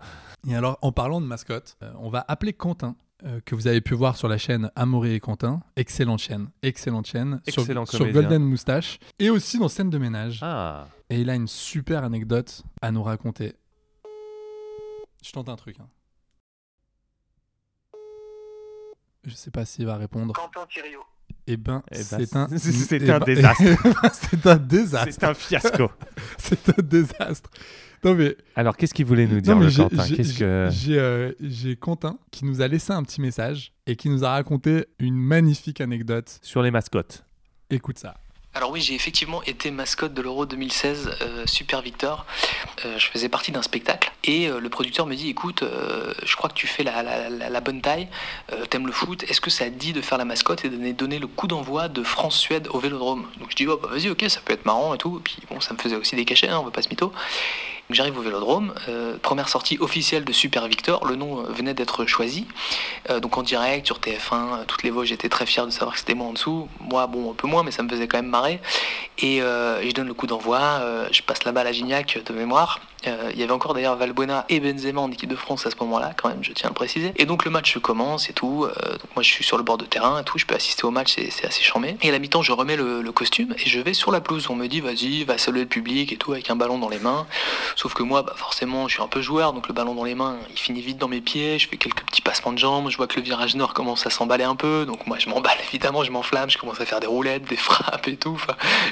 H: Et alors, en parlant de mascotte, euh, on va appeler Quentin. euh, que vous avez pu voir sur la chaîne Amoré et Quentin. Excellente chaîne. Excellente chaîne.
I: Excellent
H: sur, sur. Golden Moustache. Et aussi dans Scène de ménage.
I: Ah.
H: Et il a une super anecdote à nous raconter. Je tente un truc. hein. Je sais pas s'il va répondre.
J: Quentin Thiriot.
H: Eh ben,
I: Eh ben,
H: c'est un,
I: c'est
H: eh
I: un
H: ben-
I: désastre.
H: c'est un désastre.
I: C'est un fiasco.
H: C'est un désastre. Non mais,
I: Alors, qu'est-ce qu'il voulait nous dire,
H: non,
I: le Quentin
H: j'ai-
I: Qu'est-ce que...
H: euh, j'ai Quentin qui nous a laissé un petit message et qui nous a raconté une magnifique anecdote.
I: Sur les mascottes.
H: Écoute ça.
K: Alors oui, j'ai effectivement été mascotte de l'Euro 2016 euh, Super Victor. Euh, je faisais partie d'un spectacle et euh, le producteur me dit écoute, je crois que tu fais la, bonne taille, t'aimes le foot, est-ce que ça te dit de faire la mascotte et de donner, donner le coup d'envoi de France-Suède au Vélodrome? Donc je dis oh, bah, vas-y, ok, ça peut être marrant et tout. Et puis bon, ça me faisait aussi des cachets, hein, on va pas se mytho. J'arrive au Vélodrome, euh, première sortie officielle de Super Victor, le nom euh, venait d'être choisi. Euh, donc en direct sur TF1, euh, toutes les voix, j'étais très fier de savoir que c'était moi en dessous. Moi, bon, un peu moins, mais ça me faisait quand même marrer. Et, je donne le coup d'envoi, je passe la balle à Gignac de mémoire. Euh, il y avait encore d'ailleurs Valbuena et Benzema en équipe de France à ce moment-là, quand même, je tiens à le préciser. Et donc le match commence et tout. euh, donc moi je suis sur le bord de terrain et tout, je peux assister au match, c'est assez charmé. Et à la mi-temps, je remets le, costume et je vais sur la pelouse. On me dit, vas-y, va saluer le public et tout, avec un ballon dans les mains. Sauf que moi, bah, forcément, je suis un peu joueur, donc le ballon dans les mains, il finit vite dans mes pieds. Je fais quelques petits passements de jambes. Je vois que le virage nord commence à s'emballer un peu. Donc moi, je m'emballe évidemment, je m'enflamme. Je commence à faire des roulettes, des frappes et tout.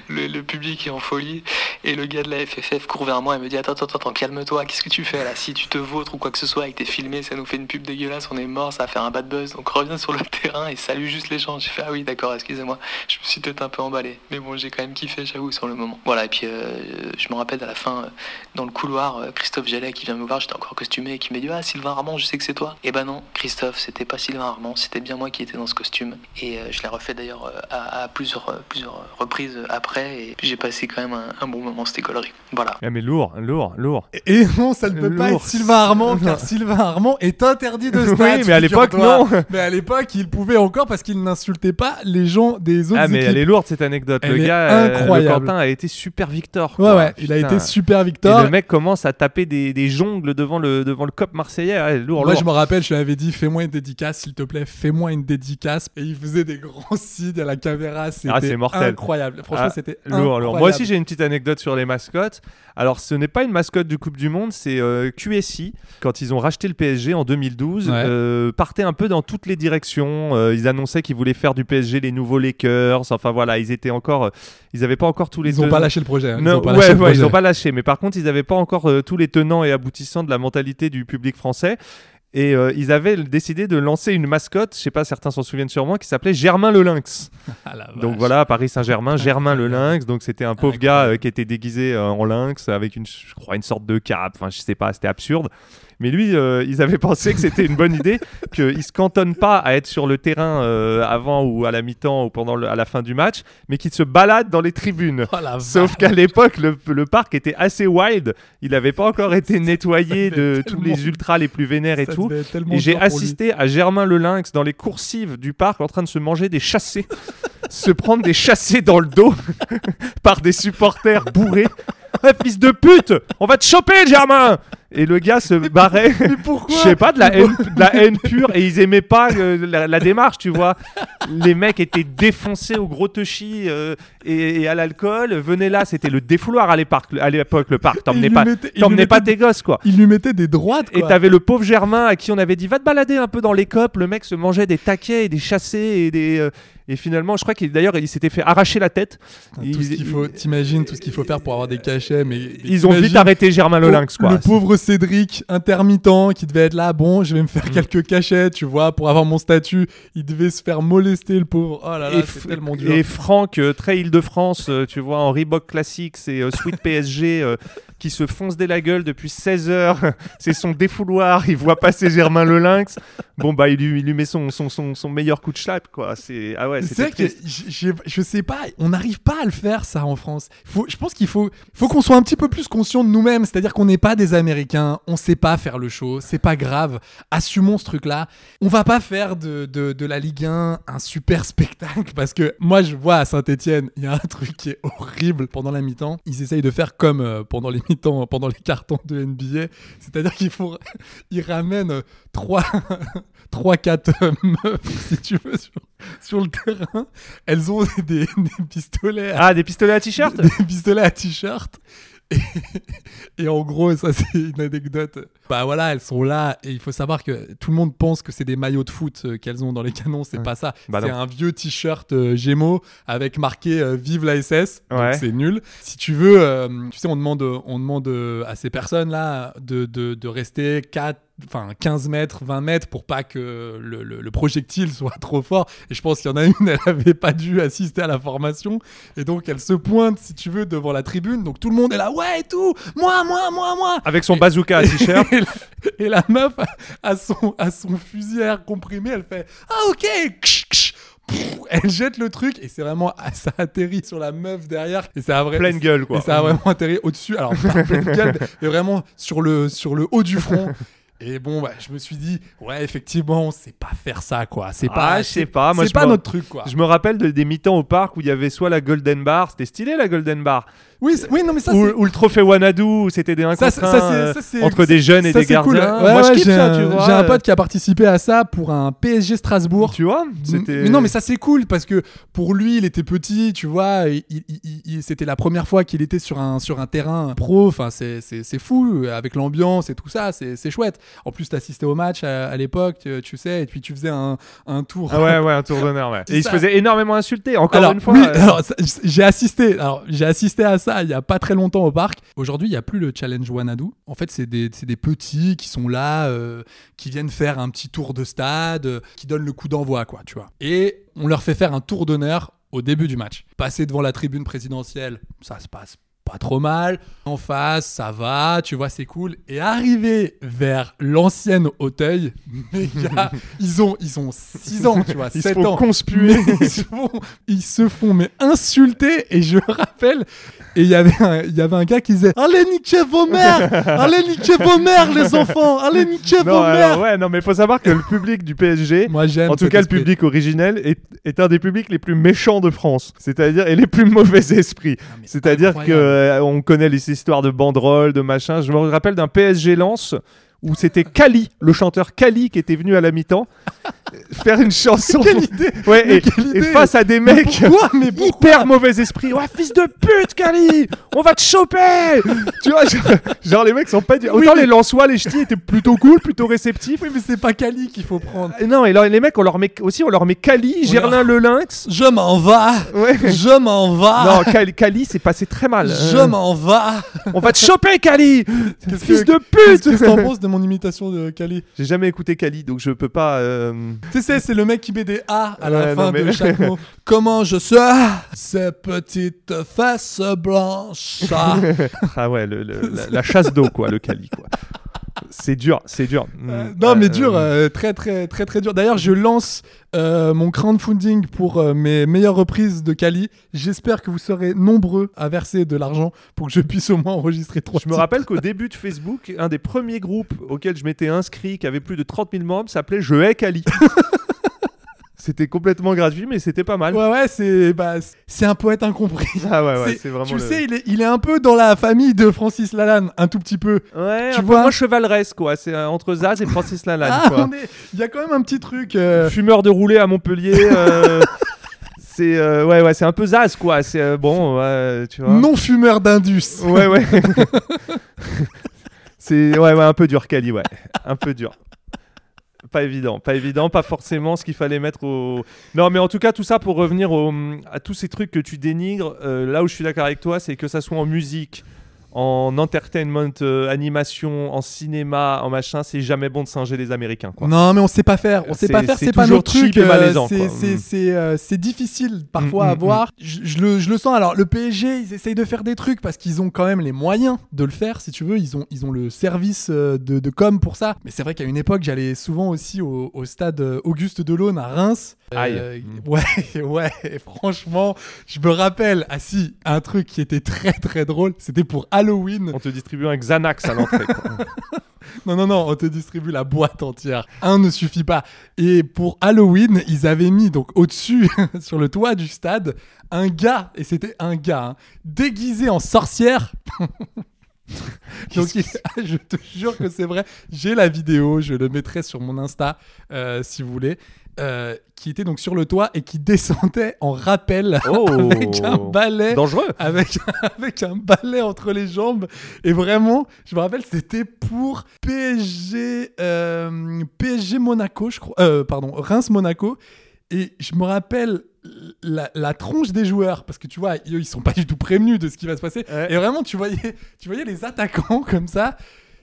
K: Le, le public est en folie. Et le gars de la FFF court vers moi et me dit Attends, attends, attends, calme-toi. Qu'est-ce que tu fais là? Si tu te vautres ou quoi que ce soit et que t'es filmé, ça nous fait une pub dégueulasse. On est mort, ça va faire un bad buzz. Donc reviens sur le terrain et salue juste les gens. J'ai fait Ah oui, d'accord, excusez-moi. Je me suis peut-être un peu emballé. Mais bon, j'ai quand même kiffé, j'avoue, sur le moment. Voilà, et puis euh, je me rappelle à la fin, euh, dans le couloir, euh, Christophe Jallet qui vient me voir, j'étais encore costumé, et qui me dit Ah, Sylvain Armand, je sais que c'est toi. Et ben non, Christophe, c'était pas Sylvain Armand, c'était bien moi qui étais dans ce costume. Et je l'ai refait d'ailleurs à, plusieurs, reprises après. Et j'ai passé quand même un, bon moment, c'était gaulerie. Voilà.
I: Ah, mais lourd, lourd, lourd.
H: Et non, ça ne peut pas être Sylvain Armand, car Sylvain Armand est interdit de stade.
I: Oui, mais à l'époque, non.
H: Mais à l'époque, il pouvait encore parce qu'il n'insultait pas les gens des autres
I: Ah, mais
H: équipes.
I: elle est lourde cette anecdote.
H: Elle
I: le gars, euh, le. Quentin a été super Victor.
H: Ouais, ouais, il a été super Victor.
I: Et le mec commence à taper des, des jongles devant le, devant le cop marseillais. Ouais, lourd,
H: Moi,
I: lourd.
H: je me rappelle, je lui avais dit, fais-moi une dédicace, s'il te plaît, fais-moi une dédicace. Et il faisait des grands signes à la caméra. C'était
I: Ah, c'est mortel.
H: incroyable. Franchement,
I: Ah,
H: c'était
I: lourd, lourd. Moi aussi, j'ai une petite anecdote sur les mascottes. Alors, ce n'est pas une mascotte du Coupe du Monde, c'est euh, QSI. Quand ils ont racheté le PSG en 2012,
H: Ouais.
I: euh, partait un peu dans toutes les directions. Euh, ils annonçaient qu'ils voulaient faire du PSG les nouveaux Lakers. Enfin voilà, ils étaient encore, euh, ils n'avaient pas encore tous les.
H: Ils n'ont pas lâché le projet. hein. Ils pas
I: ouais, ouais, n'ont pas lâché. Mais par contre, ils n'avaient pas encore tous les tenants et aboutissants de la mentalité du public français. Et euh, ils avaient décidé de lancer une mascotte, je sais pas, certains s'en souviennent sûrement, qui s'appelait Germain le Lynx.
H: Ah,
I: Donc voilà, Paris Saint-Germain, Germain le Lynx. Donc c'était un pauvre gars euh, qui était déguisé euh, en lynx avec une, je crois, une sorte de cape. Enfin, je sais pas, c'était absurde. Mais lui, euh, ils avaient pensé que c'était une bonne idée, qu'il se cantonne pas à être sur le terrain euh, avant ou à la mi-temps ou pendant le- à la fin du match, mais qu'il se balade dans les tribunes.
H: Oh,
I: Sauf qu'à l'époque, le, le parc était assez wild. Il n'avait pas encore été nettoyé de tous les ultras les plus vénères et tout. Et j'ai assisté à Germain le Lynx dans les coursives du parc en train de se manger des chassés, se prendre des chassés dans le dos par des supporters bourrés. Fils de pute, on va te choper, Germain Et le gars se barrait.
H: Mais pourquoi
I: Je sais pas, de la, haine, de la haine pure. Et ils aimaient pas euh, la, la démarche, tu vois. Les mecs étaient défoncés au gros touchy euh, et, et à l'alcool. Venez là, c'était le défouloir à l'époque, le parc. T'emmenais pas,
H: mettait-
I: pas tes gosses, quoi.
H: Il lui mettait des droites.
I: Et
H: quoi.
I: t'avais le pauvre Germain à qui on avait dit va te balader un peu dans les copes. Le mec se mangeait des taquets et des chassés et des. euh, et finalement, je crois qu'il d'ailleurs il s'était fait arracher la tête. Ils-
H: tout ce qu'il faut, t'imagines tout ce qu'il faut faire pour avoir des cachets, mais mais
I: Ils ont vite arrêté Germain le
H: Oh,
I: Lynx, quoi.
H: Le pauvre Cédric, intermittent, qui devait être là, bon, je vais me faire
I: Mm.
H: quelques cachets, tu vois, pour avoir mon statut. Il devait se faire molester, le pauvre. Oh là là, c'est tellement dur.
I: et Franck, euh, très Île-de-France, euh, tu vois, en Reebok Classics et euh, Sweet PSG, euh, qui se fonce dès la gueule depuis 16 heures. C'est son défouloir, il voit passer Germain le Lynx. Bon, bah, il lui, il lui met son, son, son, son meilleur coup de schlapp, quoi. C'est, ah ouais,
H: vrai que
I: triste.
H: j- j'ai- je sais pas, on n'arrive pas à le faire ça en France. Faut, je pense qu'il faut, faut qu'on soit un petit peu plus conscient de nous-mêmes, c'est-à-dire qu'on n'est pas des Américains, on sait pas faire le show, c'est pas grave, assumons ce truc-là. On va pas faire de, de, de la Ligue 1 un super spectacle parce que moi je vois à Saint-Etienne, il y a un truc qui est horrible pendant la mi-temps. Ils essayent de faire comme euh, pendant les mi-temps, pendant les cartons de NBA, c'est-à-dire qu'ils font, ils ramènent euh, trois, trois, quatre euh, meufs, si tu veux, sur, sur le terrain. Elles ont des, des pistolets. à-
I: Ah, des pistolets à t-shirt?
H: Des pistolets à t-shirt. Et, et en gros, ça c'est une anecdote. Bah voilà, elles sont là et il faut savoir que tout le monde pense que c'est des maillots de foot euh, qu'elles ont dans les canons. C'est pas ça.
I: Bah
H: c'est un vieux t-shirt euh, Gémeaux avec marqué euh, Vive la SS.
I: Ouais.
H: c'est nul. Si tu veux, euh, tu sais, on demande, on demande à ces personnes là de, de, de rester 4 Enfin, 15 mètres, 20 mètres pour pas que le, le- le projectile soit trop fort. Et je pense qu'il y en a une, elle avait pas dû assister à la formation. Et donc, elle se pointe, si tu veux, devant la tribune. Donc, tout le monde est là, ouais, et tout, moi, moi, moi, moi.
I: Avec son bazooka à t-shirt.
H: Et, la- et la meuf a son, a son fusil à air comprimé, elle fait Ah, ok Ksh, ksh. Pff, Elle jette le truc et c'est vraiment ça atterrit sur la meuf derrière et ça a vraiment
I: Pleine gueule, quoi.
H: Et ça a vraiment atterri au-dessus. Alors pas pleine gueule, mais vraiment sur le sur le haut du front. Et bon, bah, je me suis dit, ouais, effectivement, on sait pas faire ça, quoi. C'est
I: Ah,
H: pas,
I: je sais pas. Moi,
H: c'est pas notre truc, quoi.
I: Je me rappelle de- des mi-temps au parc où il y avait soit la Golden Bar, c'était stylé la Golden Bar,
H: Oui, oui, non, mais ça,
I: ou,
H: c'est.
I: ou le trophée Wanadu, c'était des 1
H: Ça,
I: contre
H: c'est- ça,
I: un,
H: c'est-
I: euh,
H: ça, c'est-
I: entre des jeunes et des
H: cool.
I: gardiens.
H: Ouais,
I: Moi, je
H: ouais,
I: kiffe
H: j'ai
I: ça,
H: un-
I: tu vois.
H: J'ai un pote qui a participé à ça pour un PSG Strasbourg.
I: Tu vois C'était.
H: Mais non, mais ça c'est cool parce que pour lui, il était petit, tu vois. C'était la première fois qu'il était sur un, sur un terrain pro. Enfin, c'est- fou euh, avec l'ambiance et tout ça. C'est c'est chouette. En plus, t'assistais au match à, à l'époque, tu, tu sais, et puis tu faisais un, un tour.
I: Ah ouais, ouais, un tour d'honneur, ouais. Et il se faisait énormément insulter, encore
H: Alors,
I: une fois.
H: oui,
I: euh,
H: alors, j'ai assisté. Alors, j'ai assisté à ça il y a pas très longtemps au parc. Aujourd'hui, il y a plus le challenge Wanadu. En fait, c'est des, c'est des petits qui sont là, euh, qui viennent faire un petit tour de stade, euh, qui donnent le coup d'envoi, quoi, tu vois. Et on leur fait faire un tour d'honneur au début du match. Passer devant la tribune présidentielle, ça se passe pas trop mal. En face, ça va, tu vois, c'est cool. Et arriver vers l'ancienne Auteuil, mes gars, ils ont, ils ont 6 ans, tu vois,
I: Ils se
H: 7
I: font
H: ans.
I: conspuer.
H: Ils, se font, ils se font mais insulter et je rappelle et il y avait un, il y avait un gars qui disait allez niquer vos mères allez niquer vos mères les enfants allez niquer vos mères
I: ouais, non, mais faut savoir que le public du PSG,
H: moi
I: en tout cas le public originel, est, est un des publics les plus méchants de France. C'est-à-dire, et les plus mauvais esprits.
H: Ah,
I: C'est-à-dire que
H: incroyable.
I: euh, on connaît les histoires de banderoles, de machin. Je me rappelle d'un PSG Lens où c'était Kali, le chanteur Kali, qui était venu à la mi-temps faire une chanson.
H: Quelle idée
I: Ouais,
H: Mais
I: et,
H: quelle
I: et
H: idée
I: face à des
H: Mais
I: mecs
H: pourquoi mais pourquoi
I: hyper mauvais esprit. Ouais, fils de pute, Kali On va te choper Tu vois, genre, genre, les mecs sont pas... du-
H: Oui,
I: Autant
H: mais-
I: les Lensois, les ch'tis étaient plutôt cool, plutôt réceptifs.
H: oui mais c'est pas Cali qu'il faut prendre
I: Et Non, et les mecs, on leur met aussi, on leur met Kali, Gerlin le lynx.
H: je m'en vais
I: Ouais.
H: je m'en vais
I: Non, Kali, Kali c'est passé très mal.
H: je
I: Euh,
H: m'en vais
I: On va te choper, Kali
H: Qu'est-ce
I: Fils
H: que-
I: de
H: Qu'est-ce
I: pute
H: que t'en penses de mon imitation de Cali
I: J'ai jamais écouté Kali, donc je peux pas. euh,
H: Tu sais, c'est le mec qui met des A à la
I: Ouais,
H: fin
I: non, mais-
H: de chaque mot. Comment je suis Ces petites fesses blanches. Ah.
I: Ah ouais, le- le- la, la chasse d'eau, quoi, le Kali, quoi. C'est dur, c'est dur.
H: Euh,
I: Mm.
H: non, mais
I: Euh,
H: dur, euh, très, très, très, très dur. D'ailleurs, je lance mon crowdfunding pour mes meilleures reprises de Cali. J'espère que vous serez nombreux à verser de l'argent pour que je puisse au moins enregistrer trois.
I: Je me rappelle qu'au début de Facebook, un des premiers groupes auxquels je m'étais inscrit, qui avait plus de 30 000 membres, s'appelait Je hais Kali. c'était complètement gratuit, mais c'était pas mal.
H: Ouais, ouais, c'est bah, c'est un poète incompris.
I: Ah ouais, ouais,
H: C'est-
I: vraiment.
H: tu le sais, il est, il est un peu dans la famille de Francis Lalanne, un tout petit peu.
I: Ouais,
H: tu
I: un peu
H: vois
I: moins chevaleresque, quoi. C'est euh, entre Zaz et Francis Lalanne,
H: Ah,
I: quoi.
H: est- il y a quand même un petit truc. euh,
I: Fumeur de roulé à Montpellier. euh, c'est euh, ouais, ouais, c'est un peu Zaz, quoi. C'est euh, bon, ouais, tu vois.
H: non fumeur d'Indus.
I: Ouais, ouais. c'est ouais, ouais, un peu dur, Kali, ouais. Un peu dur. Pas évident, pas évident, pas forcément ce qu'il fallait mettre au. Non, mais en tout cas, tout ça pour revenir au- à tous ces trucs que tu dénigres. euh, là où je suis d'accord avec toi, c'est que ça soit en musique, en entertainment, euh, animation, en cinéma, en machin, c'est jamais bon de singer les Américains, quoi.
H: Non, mais on sait pas faire. On sait pas faire.
I: c'est
H: pas notre truc. euh,
I: Mm.
H: euh, c'est difficile parfois
I: Mm,
H: à
I: mm,
H: voir. Je, je le je le sens. Alors le PSG, ils essayent de faire des trucs parce qu'ils ont quand même les moyens de le faire. Si tu veux, ils ont ils ont le service de, de com pour ça. Mais c'est vrai qu'à une époque, j'allais souvent aussi au, au stade Auguste Delaune à Reims.
I: Aïe.
H: Ouais, ouais. franchement, je me rappelle. Ah si, un truc qui était très très drôle. C'était pour Halloween.
I: On te distribue un Xanax à l'entrée.
H: Non, non, non, on te distribue la boîte entière. Un ne suffit pas. Et pour Halloween, ils avaient mis donc au-dessus, sur le toit du stade, un gars, et c'était un gars, hein, déguisé en sorcière. Donc, il- je te jure que c'est vrai. J'ai la vidéo, je le mettrai sur mon Insta euh, si vous voulez. euh, qui était donc sur le toit et qui descendait en rappel
I: Oh.
H: avec un balai
I: Dangereux.
H: avec, avec un balai entre les jambes. Et vraiment, je me rappelle, c'était pour PSG, euh, PSG Monaco, je crois. Pardon, Reims-Monaco. Et je me rappelle la, la tronche des joueurs, parce que tu vois, ils sont pas du tout prévenus de ce qui va se passer. Et vraiment, tu voyais, tu voyais les attaquants comme ça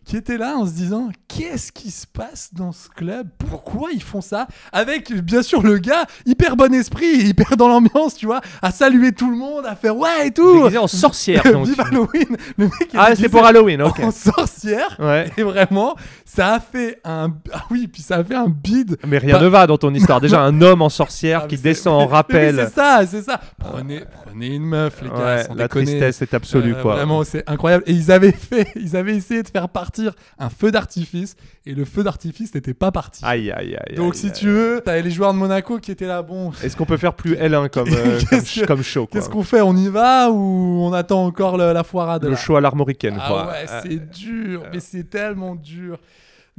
H: qui étaient là en se disant qu'est-ce qui se passe dans ce club? Pourquoi ils font ça? Avec bien sûr le gars hyper bon esprit, hyper dans l'ambiance, tu vois, à saluer tout le monde, à faire ouais et tout.
I: Déguisé en sorcière, donc.
H: Vive Halloween. Le mec est
I: Ah,
H: déguisé
I: pour Halloween, ok.
H: En sorcière.
I: Ouais.
H: Et vraiment, ça a fait un ah oui, puis ça a fait un bide.
I: Mais rien
H: Bah-
I: ne va dans ton histoire. Déjà, un homme en sorcière qui descend en rappel.
H: C'est ça, c'est ça. Prenez, prenez une meuf, les gars.
I: Ouais, la
H: déconner.
I: tristesse est absolue, quoi.
H: Vraiment, c'est incroyable. Et ils avaient fait, ils avaient essayé de faire partir un feu d'artifice, et le feu d'artifice n'était pas parti.
I: Aïe, aïe, aïe.
H: Donc,
I: aïe,
H: si
I: aïe.
H: tu veux, t'avais les joueurs de Monaco qui étaient là. Bon,
I: Est-ce qu'on peut faire plus L1 comme, euh, comme,
H: Qu'est-ce que-
I: comme show
H: qu'est-ce qu'on fait On y va ou on attend encore le- la foirade
I: Le show à l'armoricaine,
H: Ah
I: quoi.
H: ouais,
I: Euh,
H: c'est dur, mais c'est tellement dur.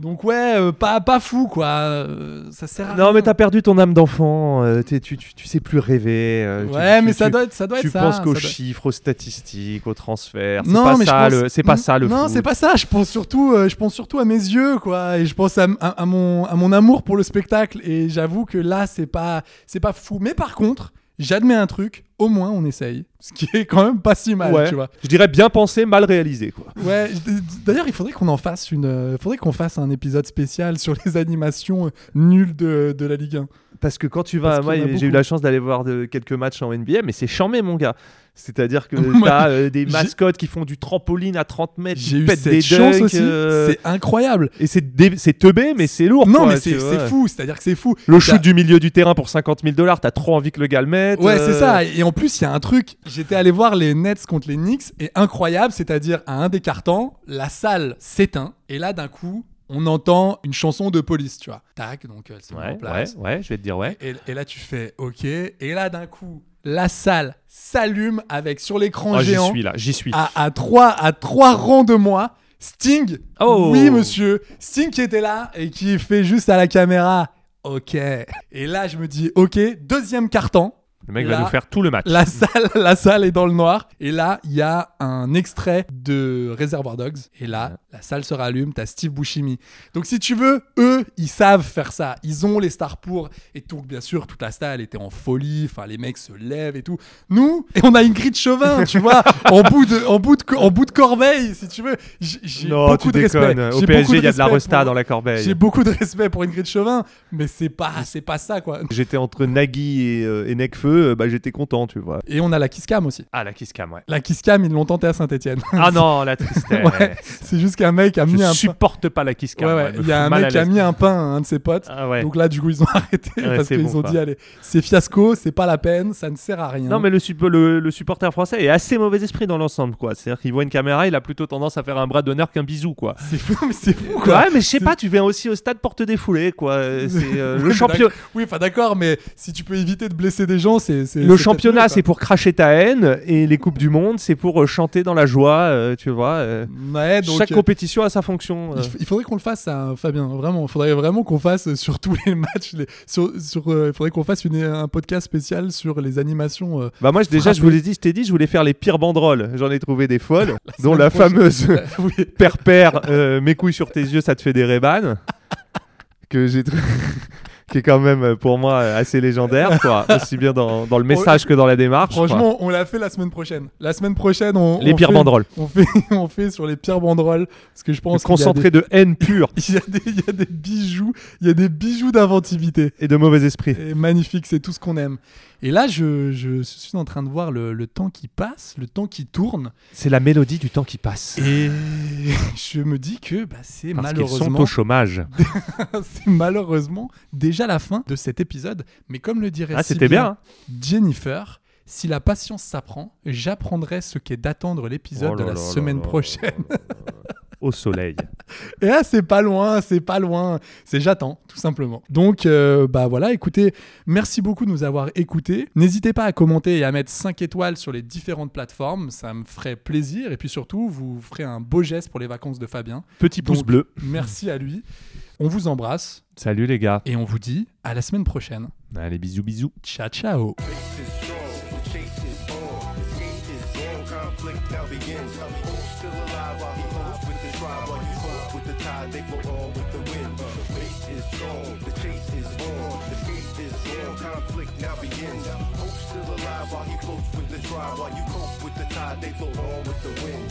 H: Donc ouais, euh, pas, pas fou quoi. Euh, ça sert à
I: Non,
H: rien.
I: mais t'as perdu ton âme d'enfant. euh, t'es- tu, tu, tu sais plus rêver. euh, tu-
H: Ouais,
I: tu-
H: mais ça doit être- ça doit
I: Tu
H: être ça,
I: penses qu'aux
H: ça doit-
I: chiffres, aux statistiques, aux transferts. C'est
H: Non,
I: pas
H: mais
I: ça.
H: pense...
I: le- C'est pas ça le
H: Non,
I: foot.
H: c'est pas ça. Je pense surtout, euh, je pense surtout à mes yeux, quoi. Et je pense à, à- à mon, à mon amour pour le spectacle. Et j'avoue que là, c'est pas, c'est pas fou. Mais par contre, j'admets un truc. Au moins, on essaye. Ce qui est quand même pas si mal,
I: Ouais.
H: tu vois.
I: Je dirais bien pensé, mal réalisé, quoi.
H: Ouais, d'ailleurs, il faudrait qu'on en fasse une. euh, faudrait qu'on fasse un épisode spécial sur les animations euh, nulles de, de la Ligue 1.
I: Parce que quand tu vas, moi j'ai eu la chance d'aller voir de, quelques matchs en NBA, mais c'est charmé mon gars. C'est-à-dire que t'as euh, des mascottes qui font du trampoline à 30 mètres,
H: J'ai
I: qui
H: eu
I: pètent
H: cette
I: des
H: chance
I: dunks,
H: aussi.
I: euh,
H: C'est incroyable.
I: Et c'est dé- c'est teubé, mais c'est lourd.
H: Non,
I: quoi,
H: mais c'est fou. C'est-à-dire que c'est fou.
I: Le shoot du milieu du terrain pour 50 000 dollars, t'as trop envie que le gars le mette.
H: Ouais,
I: euh,
H: c'est ça. Et en plus, il y a un truc. J'étais allé voir les Nets contre les Knicks et incroyable, c'est-à-dire à un des cartons, la salle s'éteint et là, d'un coup, on entend une chanson de police, tu vois. Tac, donc elle se met
I: Ouais,
H: en place.
I: ouais, ouais, je vais te dire ouais.
H: Et, et là, tu fais OK. Et là, d'un coup, la salle s'allume avec sur l'écran
I: Ah, j'y
H: géant.
I: suis là, j'y suis.
H: À, à trois, à trois rangs de moi, Sting.
I: Oh.
H: Oui, monsieur. Sting qui était là et qui fait juste à la caméra. OK. Et là, je me dis OK, deuxième carton.
I: Le mec
H: Là,
I: va nous faire tout le match.
H: La salle, la salle est dans le noir. Et là, il y a un extrait de Reservoir Dogs. Et là, la salle se rallume. T'as Steve Buscemi. Donc, si tu veux, eux, ils savent faire ça. Ils ont les stars pour. Et donc, bien sûr, toute la salle était en folie. Enfin, les mecs se lèvent et tout. Nous, et on a Ingrid Chauvin, tu vois, en bout de, en bout de, en bout de corbeille, si tu veux. J'ai beaucoup
I: tu
H: de respect.
I: Au PSG, il y a de la resta
H: pour-
I: dans la corbeille.
H: J'ai beaucoup de respect pour Ingrid Chauvin, mais c'est pas, c'est pas ça, quoi.
I: J'étais entre Nagui et, euh, et Necfeu, euh, bah, j'étais content, tu vois.
H: Et on a la Kiss Cam aussi.
I: Ah, la Kiss Cam, ouais.
H: La Kiss Cam, ils l'ont tenté à Saint-Etienne.
I: Ah non, la tristesse.
H: Ouais, c'est juste qu'un mec a mis
I: Je
H: un pain.
I: supporte pas la Kiss Cam.
H: Ouais, Il y a un mec qui a mis un pain à un de ses potes.
I: Ah ouais.
H: Donc là, du coup, ils ont arrêté
I: Ouais,
H: parce qu'ils
I: bon,
H: ont dit allez, c'est fiasco, c'est pas la peine, ça ne sert à rien.
I: Non, mais le, sup- le, le supporter français est assez mauvais esprit dans l'ensemble, quoi. C'est-à-dire qu'il voit une caméra, il a plutôt tendance à faire un bras d'honneur qu'un bisou, quoi.
H: c'est fou, mais c'est fou quoi.
I: Ouais, mais je sais pas, tu viens aussi au stade porte défoulé, quoi. Euh, C'est euh, le champion.
H: Oui, enfin d'accord, mais si tu peux éviter de blesser des gens, c'est.
I: Le championnat, c'est pour cracher ta haine, et les coupes du monde, c'est pour euh, chanter dans la joie, euh, tu vois. euh.
H: quoi. Ouais, donc,
I: Chaque compétition a sa fonction.
H: Il, faudrait qu'on le fasse, ça, Fabien. Vraiment, il faudrait vraiment qu'on fasse sur tous les matchs. les- sur, sur, il faudrait qu'on fasse une- un podcast spécial sur les animations.
I: Bah moi déjà je vous l'ai dit, je t'ai dit, je voulais faire les pires banderoles. J'en ai trouvé des folles, dont la fameuse père père, mes couilles sur tes yeux, ça te fait des rébanes, que j'ai trou- qui est quand même euh, pour moi euh, assez légendaire, quoi, aussi bien dans, dans le message que dans la démarche. quoi.
H: Franchement, on l'a fait la semaine prochaine. La semaine prochaine, on.
I: Les
H: on
I: pires
H: fait-
I: banderoles.
H: On fait, on fait sur les pires banderoles. Parce que je pense
I: concentré
H: des-
I: de haine pure
H: Il y, a des, il y a des bijoux, il y a des bijoux d'inventivité.
I: et de mauvais esprit.
H: Et magnifique, c'est tout ce qu'on aime. Et là, je, je suis en train de voir le, le temps qui passe, le temps qui tourne.
I: C'est la mélodie du temps qui passe.
H: Et je me dis que bah, c'est
I: Parce qu'ils sont
H: malheureusement,
I: au chômage.
H: c'est malheureusement déjà la fin de cet épisode. Mais comme le dirait
I: Ah,
H: si
I: c'était bien, hein.
H: Jennifer, si la patience s'apprend, j'apprendrai ce qu'est d'attendre l'épisode
I: Oh
H: de la
I: là
H: semaine
I: là là
H: prochaine.
I: au soleil.
H: Et là, c'est pas loin, c'est pas loin. C'est j'attends, tout simplement. Donc, euh, bah voilà, écoutez, merci beaucoup de nous avoir écoutés. N'hésitez pas à commenter et à mettre 5 étoiles sur les différentes plateformes, ça me ferait plaisir. Et puis surtout, vous ferez un beau geste pour les vacances de Fabien.
I: Petit pouce
H: Donc,
I: bleu.
H: Merci à lui. On vous embrasse
I: Salut les gars.
H: et on vous dit à la semaine prochaine.
I: Allez, bisous, bisous.
H: Ciao, ciao.
L: fly while you cope with the tide. They float on with the wind.